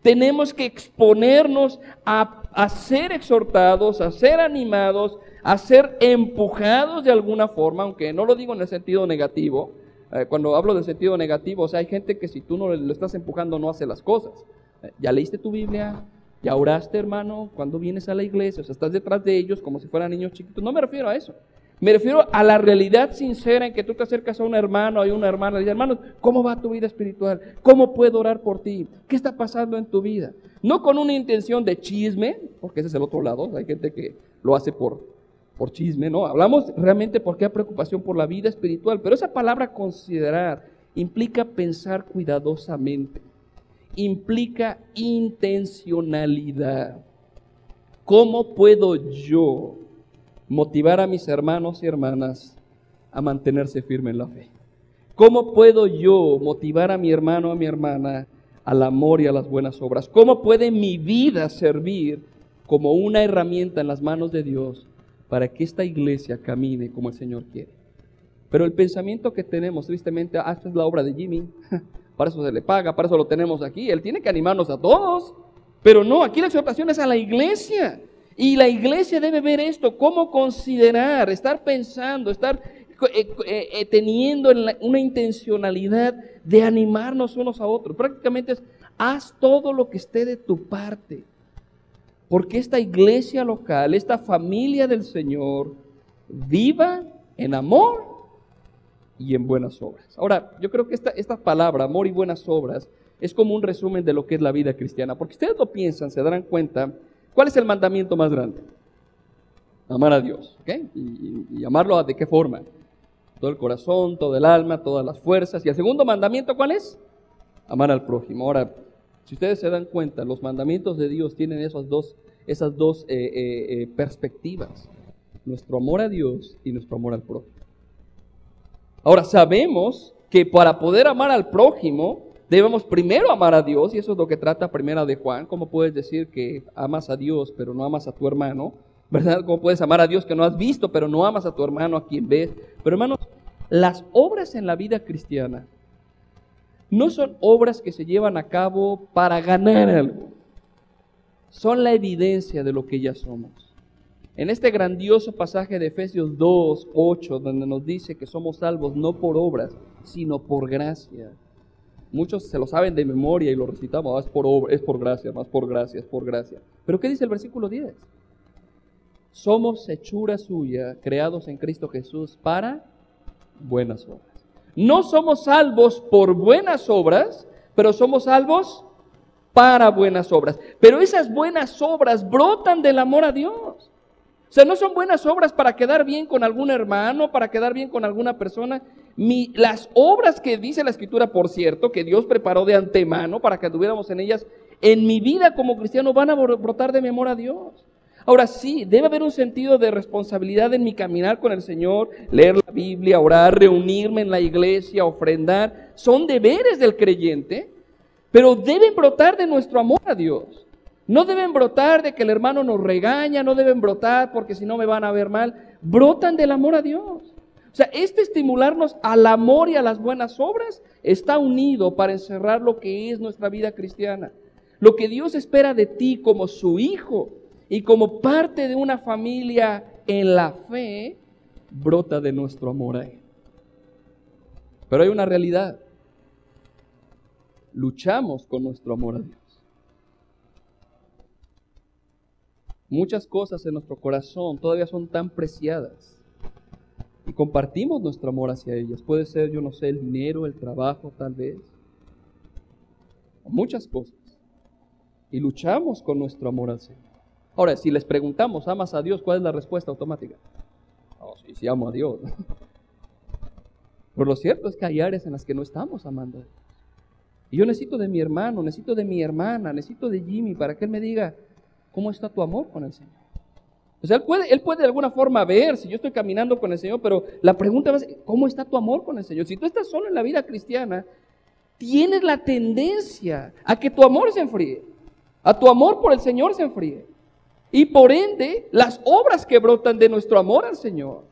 Tenemos que exponernos a, ser exhortados, a ser animados, a ser empujados de alguna forma, aunque no lo digo en el sentido negativo, eh, cuando hablo de sentido negativo, o sea, hay gente que si tú no lo estás empujando no hace las cosas. Eh, ¿Ya leíste tu Biblia? ¿Ya oraste, hermano? Cuando vienes a la iglesia? O sea, estás detrás de ellos como si fueran niños chiquitos. No me refiero a eso. Me refiero a la realidad sincera en que tú te acercas a un hermano, a una hermana, y dices, hermano, ¿cómo va tu vida espiritual? ¿Cómo puedo orar por ti? ¿Qué está pasando en tu vida? No con una intención de chisme, porque ese es el otro lado. Hay gente que lo hace por, por chisme, ¿no? Hablamos realmente porque hay preocupación por la vida espiritual, pero esa palabra considerar implica pensar cuidadosamente, implica intencionalidad. ¿Cómo puedo yo motivar a mis hermanos y hermanas a mantenerse firme en la fe? ¿Cómo puedo yo motivar a mi hermano a mi hermana al amor y a las buenas obras? ¿Cómo puede mi vida servir como una herramienta en las manos de Dios para que esta iglesia camine como el Señor quiere. Pero el pensamiento que tenemos, tristemente, ah, esta es la obra de Jimmy, para eso se le paga, para eso lo tenemos aquí, él tiene que animarnos a todos. Pero no, aquí la exhortación es a la iglesia. Y la iglesia debe ver esto, cómo considerar, estar pensando, estar eh, eh, eh, teniendo una intencionalidad de animarnos unos a otros. Prácticamente es, haz todo lo que esté de tu parte porque esta iglesia local, esta familia del Señor, viva en amor y en buenas obras. Ahora, yo creo que esta, esta palabra, amor y buenas obras, es como un resumen de lo que es la vida cristiana. Porque ustedes lo piensan, se darán cuenta, ¿cuál es el mandamiento más grande? Amar a Dios, ¿ok? Y, amarlo de qué forma? Todo el corazón, todo el alma, todas las fuerzas. Y el segundo mandamiento, ¿cuál es? Amar al prójimo. Ahora, si ustedes se dan cuenta, los mandamientos de Dios tienen esas dos, esas dos eh, eh, eh, perspectivas. Nuestro amor a Dios y nuestro amor al prójimo. Ahora, sabemos que para poder amar al prójimo, debemos primero amar a Dios, y eso es lo que trata primera de Juan. ¿Cómo puedes decir que amas a Dios, pero no amas a tu hermano? ¿Verdad? ¿Cómo puedes amar a Dios que no has visto, pero no amas a tu hermano a quien ves? Pero hermanos, las obras en la vida cristiana no son obras que se llevan a cabo para ganar algo, son la evidencia de lo que ya somos. En este grandioso pasaje de Efesios 2, 8, donde nos dice que somos salvos no por obras, sino por gracia. Muchos se lo saben de memoria y lo recitamos, ah, es por obra, es por gracia, más por gracia, es por gracia. Pero ¿qué dice el versículo 10? Somos hechura suya, creados en Cristo Jesús para buenas obras. No somos salvos por buenas obras, pero somos salvos para buenas obras. Pero esas buenas obras brotan del amor a Dios. O sea, no son buenas obras para quedar bien con algún hermano, para quedar bien con alguna persona. las obras que dice la Escritura, por cierto, que Dios preparó de antemano para que tuviéramos en ellas, en mi vida como cristiano van a brotar de mi amor a Dios. Ahora sí, debe haber un sentido de responsabilidad en mi caminar con el Señor, leer la Biblia, orar, reunirme en la iglesia, ofrendar. Son deberes del creyente, pero deben brotar de nuestro amor a Dios. No deben brotar de que el hermano nos regaña, no deben brotar porque si no me van a ver mal. Brotan del amor a Dios. O sea, este estimularnos al amor y a las buenas obras está unido para encerrar lo que es nuestra vida cristiana. Lo que Dios espera de ti como su hijo y como parte de una familia en la fe, brota de nuestro amor a Él. Pero hay una realidad. Luchamos con nuestro amor a Dios. Muchas cosas en nuestro corazón todavía son tan preciadas y compartimos nuestro amor hacia ellas. Puede ser, yo no sé, el dinero, el trabajo tal vez. Muchas cosas. Y luchamos con nuestro amor al Señor. Ahora, si les preguntamos, ¿amas a Dios? ¿Cuál es la respuesta automática? Oh, sí, sí amo a Dios. Pero lo cierto es que hay áreas en las que no estamos amando a Dios. Y yo necesito de mi hermano, necesito de mi hermana, necesito de Jimmy para que él me diga, ¿cómo está tu amor con el Señor? O sea, él puede, él puede de alguna forma ver si yo estoy caminando con el Señor, pero la pregunta es, ¿cómo está tu amor con el Señor? Si tú estás solo en la vida cristiana, tienes la tendencia a que tu amor se enfríe, a tu amor por el Señor se enfríe. Y por ende, las obras que brotan de nuestro amor al Señor.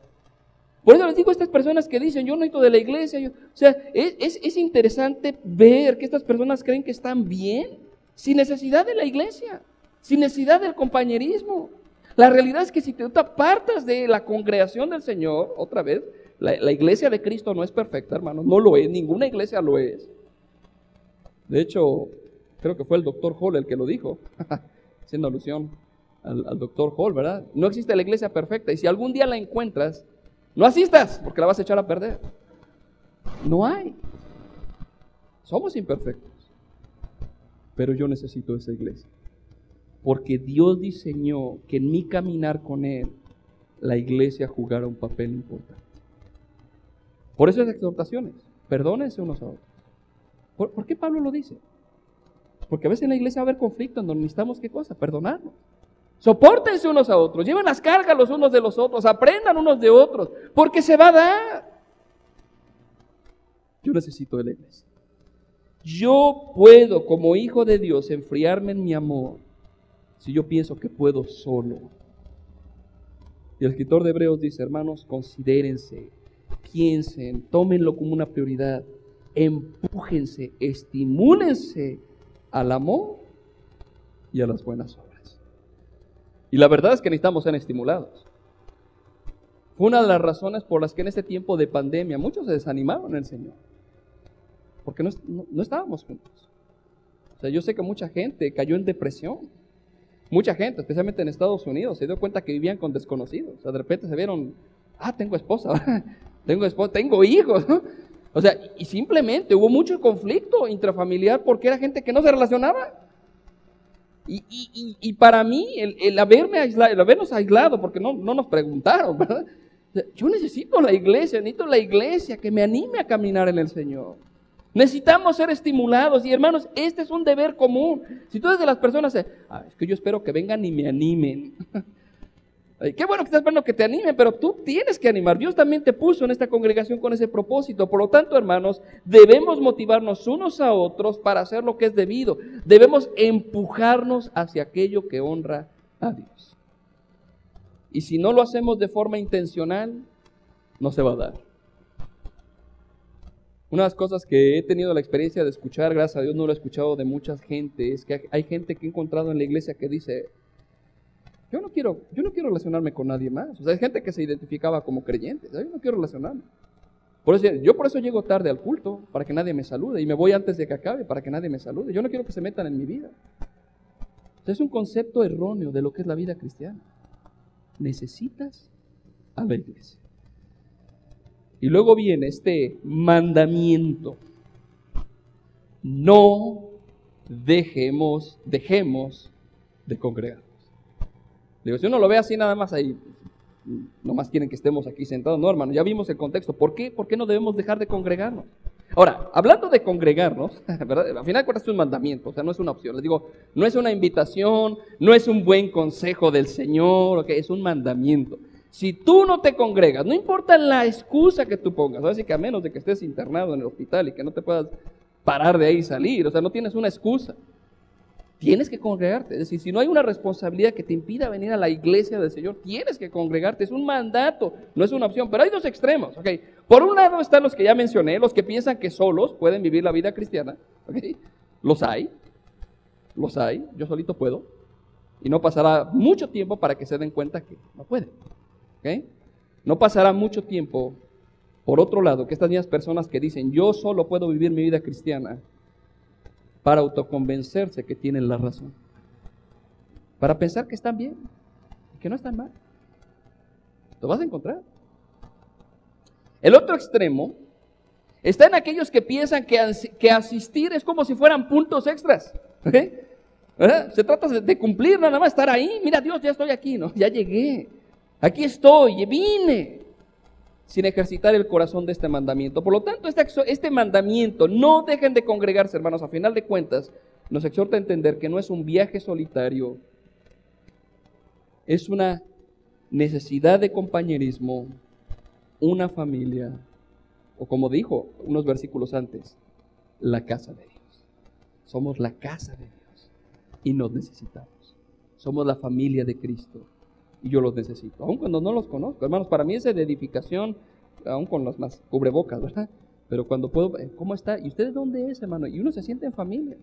Por eso les digo a estas personas que dicen, yo no necesito de la iglesia. o sea, es, es interesante ver que estas personas creen que están bien, sin necesidad de la iglesia, sin necesidad del compañerismo. La realidad es que si te apartas de la congregación del Señor, otra vez, la, iglesia de Cristo no es perfecta, hermano, no lo es, ninguna iglesia lo es. De hecho, creo que fue el doctor Hall el que lo dijo, haciendo alusión al, al doctor Hall, ¿verdad? No existe la iglesia perfecta y si algún día la encuentras, no asistas porque la vas a echar a perder. No hay. Somos imperfectos. Pero yo necesito esa iglesia porque Dios diseñó que en mi caminar con Él, la iglesia jugara un papel importante. Por eso es exhortaciones, perdónense unos a otros. ¿Por, qué Pablo lo dice? Porque a veces en la iglesia va a haber conflicto en donde necesitamos qué cosa, perdonarnos. Sopórtense unos a otros, lleven las cargas los unos de los otros, aprendan unos de otros, porque se va a dar. Yo necesito de la iglesia. Yo puedo, como hijo de Dios, enfriarme en mi amor si yo pienso que puedo solo? Y el escritor de Hebreos dice, hermanos, considérense, piensen, tómenlo como una prioridad, empújense, estimúlense al amor y a las buenas obras. Y la verdad es que necesitamos ser estimulados. Fue una de las razones por las que en este tiempo de pandemia muchos se desanimaron en el Señor. Porque no, no estábamos juntos. O sea, yo sé que mucha gente cayó en depresión Mucha gente, especialmente en Estados Unidos, se dio cuenta que vivían con desconocidos. O sea, de repente se vieron, ah, tengo esposa, tengo esposa, tengo hijos. O sea, y simplemente hubo mucho conflicto intrafamiliar porque era gente que no se relacionaba. Y, para mí, el, haberme aislado, el habernos aislado, porque no, no nos preguntaron, ¿verdad? Yo necesito la iglesia, necesito la iglesia que me anime a caminar en el Señor. Necesitamos ser estimulados y hermanos, este es un deber común. Si tú eres de las personas, ah, es que yo espero que vengan y me animen. qué bueno que estás esperando que te animen, pero tú tienes que animar. Dios también te puso en esta congregación con ese propósito. Por lo tanto, hermanos, debemos motivarnos unos a otros para hacer lo que es debido. Debemos empujarnos hacia aquello que honra a Dios. Y si no lo hacemos de forma intencional, no se va a dar. Una de las cosas que he tenido la experiencia de escuchar, gracias a Dios no lo he escuchado de mucha gente, es que hay gente que he encontrado en la iglesia que dice, yo no quiero, yo no quiero relacionarme con nadie más. O sea, hay gente que se identificaba como creyente, yo no quiero relacionarme. Por eso, yo por eso llego tarde al culto, para que nadie me salude, y me voy antes de que acabe, para que nadie me salude. Yo no quiero que se metan en mi vida. es un concepto erróneo de lo que es la vida cristiana. Necesitas a la iglesia. Y luego viene este mandamiento. No dejemos, dejemos de congregarnos. Digo, si uno lo ve así nada más ahí, no más quieren que estemos aquí sentados. No, hermano, ya vimos el contexto. ¿Por qué? ¿Por qué no debemos dejar de congregarnos? Ahora, hablando de congregarnos, ¿verdad? al final es un mandamiento, o sea, no es una opción. Les digo, no es una invitación, no es un buen consejo del Señor, okay, es un mandamiento. Si tú no te congregas, no importa la excusa que tú pongas, así que a menos de que estés internado en el hospital y que no te puedas parar de ahí y salir, o sea, no tienes una excusa. Tienes que congregarte. Es decir, si no hay una responsabilidad que te impida venir a la iglesia del Señor, tienes que congregarte. Es un mandato, no es una opción. Pero hay dos extremos. ¿okay? Por un lado están los que ya mencioné, los que piensan que solos pueden vivir la vida cristiana. ¿okay? Los hay. Los hay. Yo solito puedo. Y no pasará mucho tiempo para que se den cuenta que no pueden. No pasará mucho tiempo, por otro lado, que estas mismas personas que dicen, yo solo puedo vivir mi vida cristiana, para autoconvencerse que tienen la razón. Para pensar que están bien, que no están mal. Lo vas a encontrar. El otro extremo está en aquellos que piensan que, que asistir es como si fueran puntos extras. Se trata de cumplir, nada más estar ahí. Mira, Dios, ya estoy aquí, ¿no? Ya llegué. Aquí estoy, vine. Sin ejercitar el corazón de este mandamiento. Por lo tanto, este, este mandamiento, no dejen de congregarse, hermanos. A final de cuentas, nos exhorta a entender que no es un viaje solitario. Es una necesidad de compañerismo, una familia, o como dijo unos versículos antes, la casa de Dios. Somos la casa de Dios y nos necesitamos. Somos la familia de Cristo y yo los necesito, aun cuando no los conozco. Hermanos, para mí es de edificación, aún con los más cubrebocas, ¿verdad? Pero cuando puedo, eh, ¿cómo está? ¿Y usted dónde es, hermano? Y uno se siente en familia.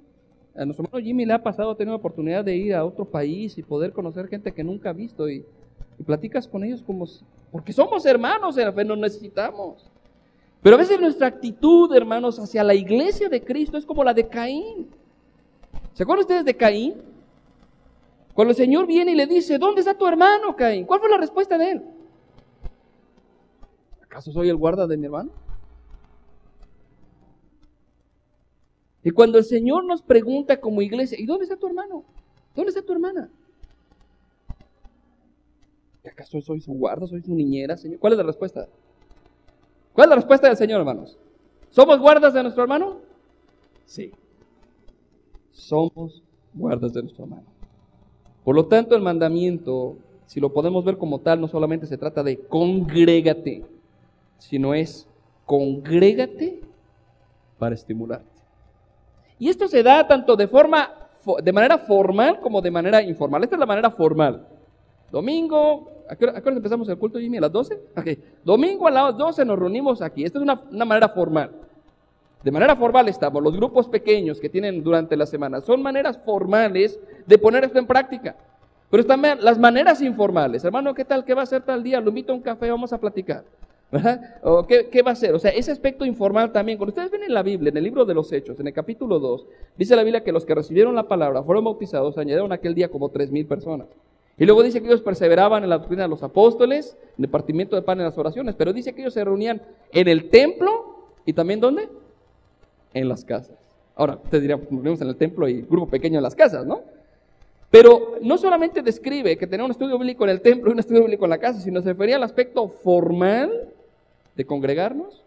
A nuestro hermano Jimmy le ha pasado tener la oportunidad de ir a otro país y poder conocer gente que nunca ha visto y, y platicas con ellos como, porque somos hermanos, nos necesitamos. Pero a veces nuestra actitud, hermanos, hacia la iglesia de Cristo es como la de Caín. ¿Se acuerdan ustedes de Caín? Cuando el Señor viene y le dice, ¿dónde está tu hermano, Caín? ¿Cuál fue la respuesta de él? ¿Acaso soy el guarda de mi hermano? Y cuando el Señor nos pregunta como iglesia, ¿y dónde está tu hermano? ¿Dónde está tu hermana? ¿Acaso soy su guarda? ¿Soy su niñera, Señor? ¿Cuál es la respuesta? ¿Cuál es la respuesta del Señor, hermanos? ¿Somos guardas de nuestro hermano? Sí. Somos guardas de nuestro hermano. Por lo tanto, el mandamiento, si lo podemos ver como tal, no solamente se trata de congrégate, sino es congrégate para estimularte. Y esto se da tanto de forma de manera formal como de manera informal. Esta es la manera formal. Domingo, ¿a qué, hora, empezamos el culto, Jimmy? ¿A las 12? Domingo a las 12 nos reunimos aquí. Esta es una manera formal. De manera formal estamos, los grupos pequeños que tienen durante la semana, son maneras formales de poner esto en práctica. Pero están las maneras informales. Hermano, ¿qué tal? ¿Qué va a hacer tal día? Lo invito a un café, vamos a platicar. ¿O qué, va a hacer? O sea, ese aspecto informal también. Cuando ustedes ven en la Biblia, en el libro de los Hechos, en el capítulo 2, dice la Biblia que los que recibieron la palabra fueron bautizados, añadieron aquel día como tres mil personas. Y luego dice que ellos perseveraban en la doctrina de los apóstoles, en el partimiento de pan en las oraciones, pero dice que ellos se reunían en el templo y también ¿dónde? En las casas. Ahora, ustedes dirían, pues nos reunimos en el templo y grupo pequeño en las casas, ¿no? Pero no solamente describe que tenía un estudio bíblico en el templo y un estudio bíblico en la casa, sino se refería al aspecto formal de congregarnos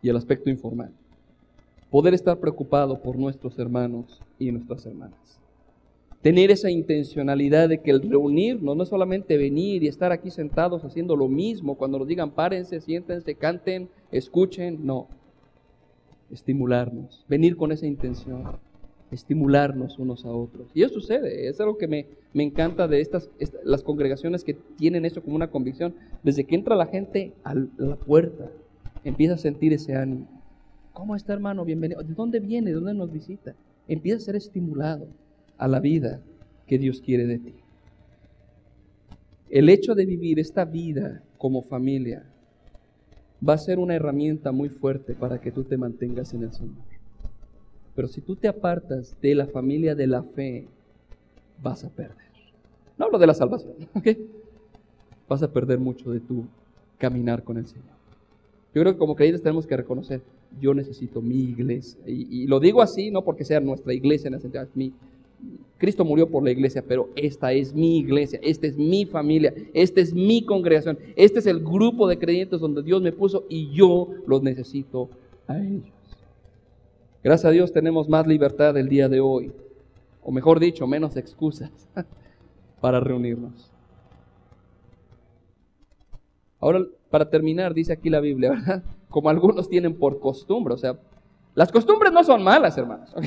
y al aspecto informal. Poder estar preocupado por nuestros hermanos y nuestras hermanas tener esa intencionalidad de que el reunirnos no es solamente venir y estar aquí sentados haciendo lo mismo, cuando nos digan párense, siéntense, canten, escuchen, no. Estimularnos, venir con esa intención, estimularnos unos a otros. Y eso sucede, es algo que me, me encanta de estas, las congregaciones que tienen eso como una convicción. Desde que entra la gente a la puerta, empieza a sentir ese ánimo. ¿Cómo está hermano? Bienvenido. ¿De dónde viene? ¿De dónde nos visita? Empieza a ser estimulado a la vida que Dios quiere de ti. El hecho de vivir esta vida como familia va a ser una herramienta muy fuerte para que tú te mantengas en el Señor. Pero si tú te apartas de la familia de la fe, vas a perder. No hablo de la salvación, ¿ok? Vas a perder mucho de tu caminar con el Señor. Yo creo que como creyentes tenemos que reconocer, yo necesito mi iglesia. Y, lo digo así, no porque sea nuestra iglesia en es mi, Cristo murió por la iglesia, pero esta es mi iglesia, esta es mi familia, esta es mi congregación, este es el grupo de creyentes donde Dios me puso y yo los necesito a ellos. Gracias a Dios tenemos más libertad el día de hoy, o mejor dicho, menos excusas para reunirnos. Ahora, para terminar, dice aquí la Biblia, ¿verdad? Como algunos tienen por costumbre, o sea, las costumbres no son malas, hermanos, ¿ok?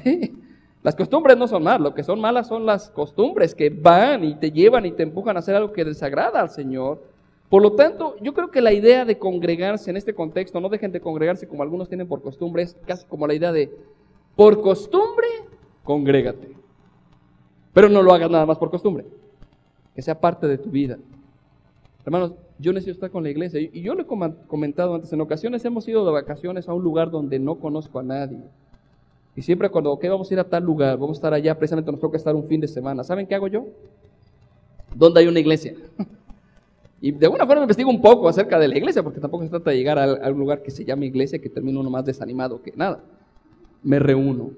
Las costumbres no son malas, lo que son malas son las costumbres que van y te llevan y te empujan a hacer algo que desagrada al Señor. Por lo tanto, yo creo que la idea de congregarse en este contexto, no dejen de congregarse como algunos tienen por costumbre, es casi como la idea de, por costumbre, congrégate. Pero no lo hagas nada más por costumbre. Que sea parte de tu vida. Hermanos, yo necesito estar con la iglesia. Y yo lo he comentado antes, en ocasiones hemos ido de vacaciones a un lugar donde no conozco a nadie. Y siempre cuando, ok, vamos a ir a tal lugar, vamos a estar allá, precisamente nos toca estar un fin de semana. ¿Saben qué hago yo? ¿Dónde hay una iglesia? Y de alguna forma investigo un poco acerca de la iglesia, porque tampoco se trata de llegar a, un lugar que se llame iglesia que termine uno más desanimado que nada. Me reúno.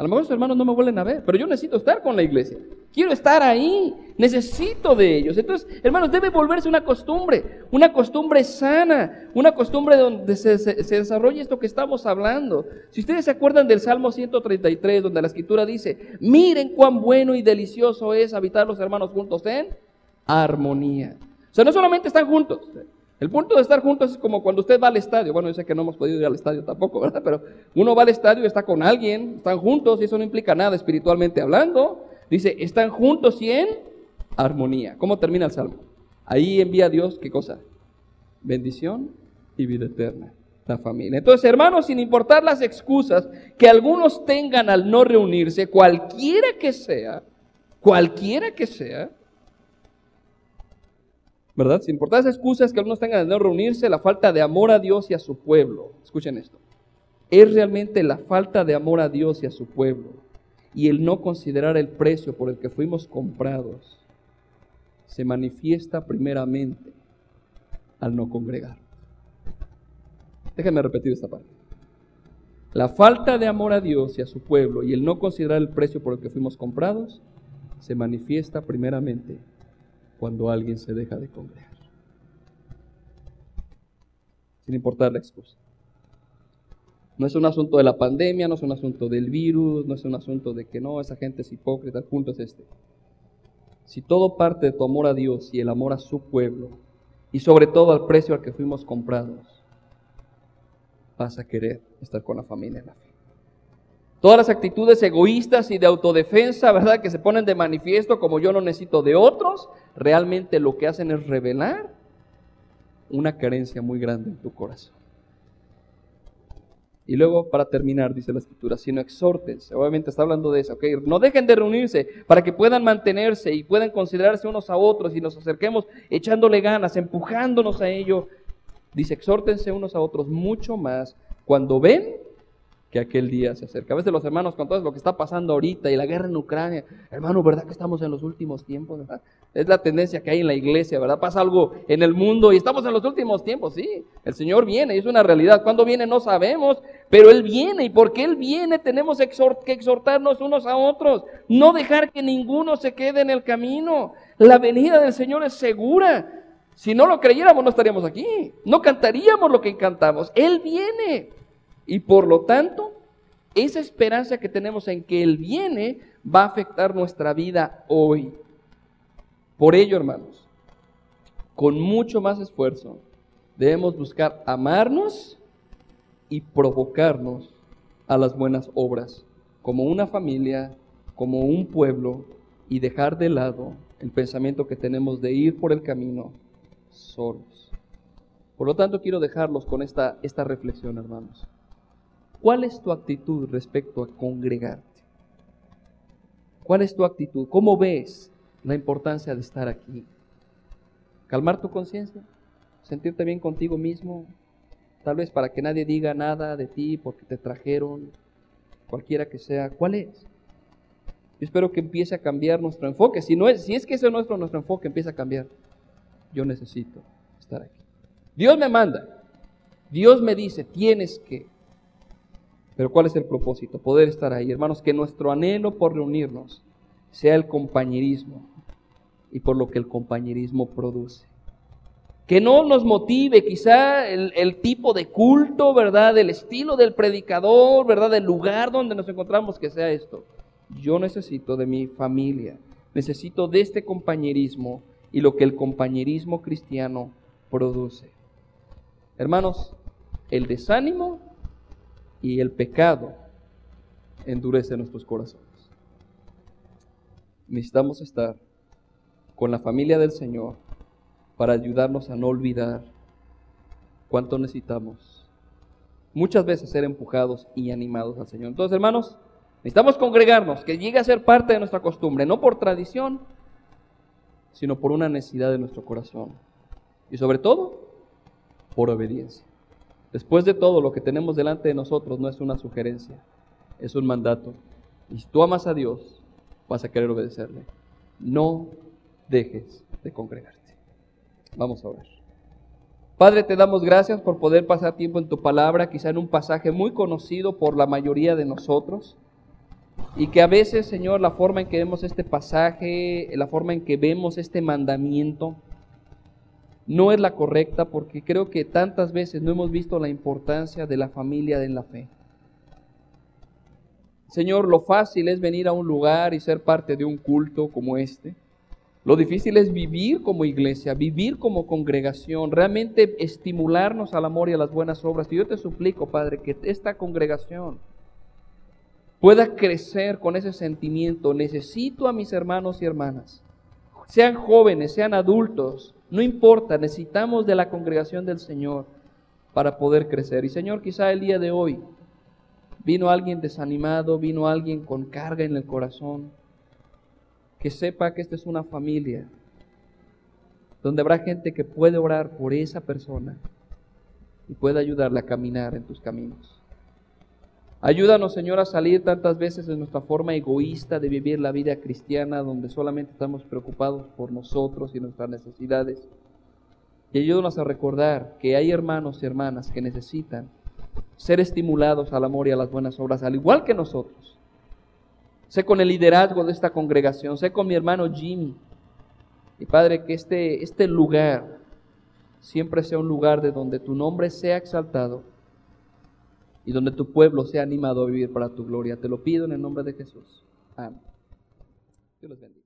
A lo mejor sus hermanos no me vuelven a ver, pero yo necesito estar con la iglesia. Quiero estar ahí, necesito de ellos. Entonces, hermanos, debe volverse una costumbre, una costumbre sana, una costumbre donde se, se, desarrolle esto que estamos hablando. Si ustedes se acuerdan del Salmo 133, donde la escritura dice, miren cuán bueno y delicioso es habitar los hermanos juntos en armonía. O sea, no solamente están juntos. El punto de estar juntos es como cuando usted va al estadio. Bueno, yo sé que no hemos podido ir al estadio tampoco, ¿verdad? Pero uno va al estadio está con alguien, están juntos y eso no implica nada espiritualmente hablando. Dice, están juntos y en armonía. ¿Cómo termina el salmo? Ahí envía a Dios, ¿qué cosa? Bendición y vida eterna. La familia. Entonces, hermanos, sin importar las excusas que algunos tengan al no reunirse, cualquiera que sea, cualquiera que sea, ¿verdad? Sin importar las excusas que algunos tengan de no reunirse, la falta de amor a Dios y a su pueblo. Escuchen esto. Es realmente la falta de amor a Dios y a su pueblo y el no considerar el precio por el que fuimos comprados se manifiesta primeramente al no congregar. Déjenme repetir esta parte. La falta de amor a Dios y a su pueblo y el no considerar el precio por el que fuimos comprados se manifiesta primeramente cuando alguien se deja de congregar. Sin importar la excusa. No es un asunto de la pandemia, no es un asunto del virus, no es un asunto de que no, esa gente es hipócrita, el punto es este. Si todo parte de tu amor a Dios y el amor a su pueblo, y sobre todo al precio al que fuimos comprados, vas a querer estar con la familia en la fe. Todas las actitudes egoístas y de autodefensa, ¿verdad? Que se ponen de manifiesto como yo no necesito de otros, realmente lo que hacen es revelar una carencia muy grande en tu corazón. Y luego, para terminar, dice la escritura, sino exhortense. Obviamente está hablando de eso, ¿ok? No dejen de reunirse para que puedan mantenerse y puedan considerarse unos a otros y nos acerquemos echándole ganas, empujándonos a ello. Dice, exhórtense unos a otros mucho más cuando ven que aquel día se acerca. A veces los hermanos con todo lo que está pasando ahorita y la guerra en Ucrania, hermano, ¿verdad que estamos en los últimos tiempos? Es la tendencia que hay en la iglesia, ¿verdad? Pasa algo en el mundo y estamos en los últimos tiempos, sí. El Señor viene es una realidad. ¿Cuándo viene? No sabemos, pero Él viene y porque Él viene tenemos que exhortarnos unos a otros, no dejar que ninguno se quede en el camino. La venida del Señor es segura. Si no lo creyéramos no estaríamos aquí, no cantaríamos lo que cantamos. Él viene. Y por lo tanto, esa esperanza que tenemos en que Él viene va a afectar nuestra vida hoy. Por ello, hermanos, con mucho más esfuerzo, debemos buscar amarnos y provocarnos a las buenas obras, como una familia, como un pueblo, y dejar de lado el pensamiento que tenemos de ir por el camino solos. Por lo tanto, quiero dejarlos con esta, esta reflexión, hermanos. ¿Cuál es tu actitud respecto a congregarte? ¿Cuál es tu actitud? ¿Cómo ves la importancia de estar aquí? ¿Calmar tu conciencia? ¿Sentirte bien contigo mismo? Tal vez para que nadie diga nada de ti porque te trajeron, cualquiera que sea. ¿Cuál es? Yo espero que empiece a cambiar nuestro enfoque. Si, no es, si es que ese es nuestro, nuestro enfoque, empieza a cambiar. Yo necesito estar aquí. Dios me manda. Dios me dice, tienes que. Pero ¿cuál es el propósito? Poder estar ahí. Hermanos, que nuestro anhelo por reunirnos sea el compañerismo y por lo que el compañerismo produce. Que no nos motive quizá el, tipo de culto, ¿verdad? El estilo del predicador, ¿verdad? El lugar donde nos encontramos, que sea esto. Yo necesito de mi familia, necesito de este compañerismo y lo que el compañerismo cristiano produce. Hermanos, el desánimo y el pecado endurece nuestros corazones. Necesitamos estar con la familia del Señor para ayudarnos a no olvidar cuánto necesitamos muchas veces ser empujados y animados al Señor. Entonces, hermanos, Necesitamos congregarnos, que llegue a ser parte de nuestra costumbre, no por tradición, sino por una necesidad de nuestro corazón. Y sobre todo, por obediencia. Después de todo, lo que tenemos delante de nosotros no es una sugerencia, es un mandato. Y si tú amas a Dios, vas a querer obedecerle. No dejes de congregarte. Vamos a orar. Padre, te damos gracias por poder pasar tiempo en tu palabra, quizá en un pasaje muy conocido por la mayoría de nosotros. Y que a veces, Señor, la forma en que vemos este pasaje, la forma en que vemos este mandamiento, no es la correcta porque creo que tantas veces no hemos visto la importancia de la familia en la fe. Señor, lo fácil es venir a un lugar y ser parte de un culto como este. Lo difícil es vivir como iglesia, vivir como congregación, realmente estimularnos al amor y a las buenas obras. Y yo te suplico, Padre, que esta congregación pueda crecer con ese sentimiento. Necesito a mis hermanos y hermanas, sean jóvenes, sean adultos, no importa, necesitamos de la congregación del Señor para poder crecer. Y Señor, quizá el día de hoy vino alguien desanimado, vino alguien con carga en el corazón, que sepa que esta es una familia donde habrá gente que puede orar por esa persona y puede ayudarle a caminar en tus caminos. Ayúdanos, Señor, a salir tantas veces de nuestra forma egoísta de vivir la vida cristiana, donde solamente estamos preocupados por nosotros y nuestras necesidades. Y ayúdanos a recordar que hay hermanos y hermanas que necesitan ser estimulados al amor y a las buenas obras, al igual que nosotros. Sé con el liderazgo de esta congregación, sé con mi hermano Jimmy. Y Padre, que este, este lugar siempre sea un lugar de donde tu nombre sea exaltado y donde tu pueblo sea animado a vivir para tu gloria. Te lo pido en el nombre de Jesús. Amén. Dios los bendiga.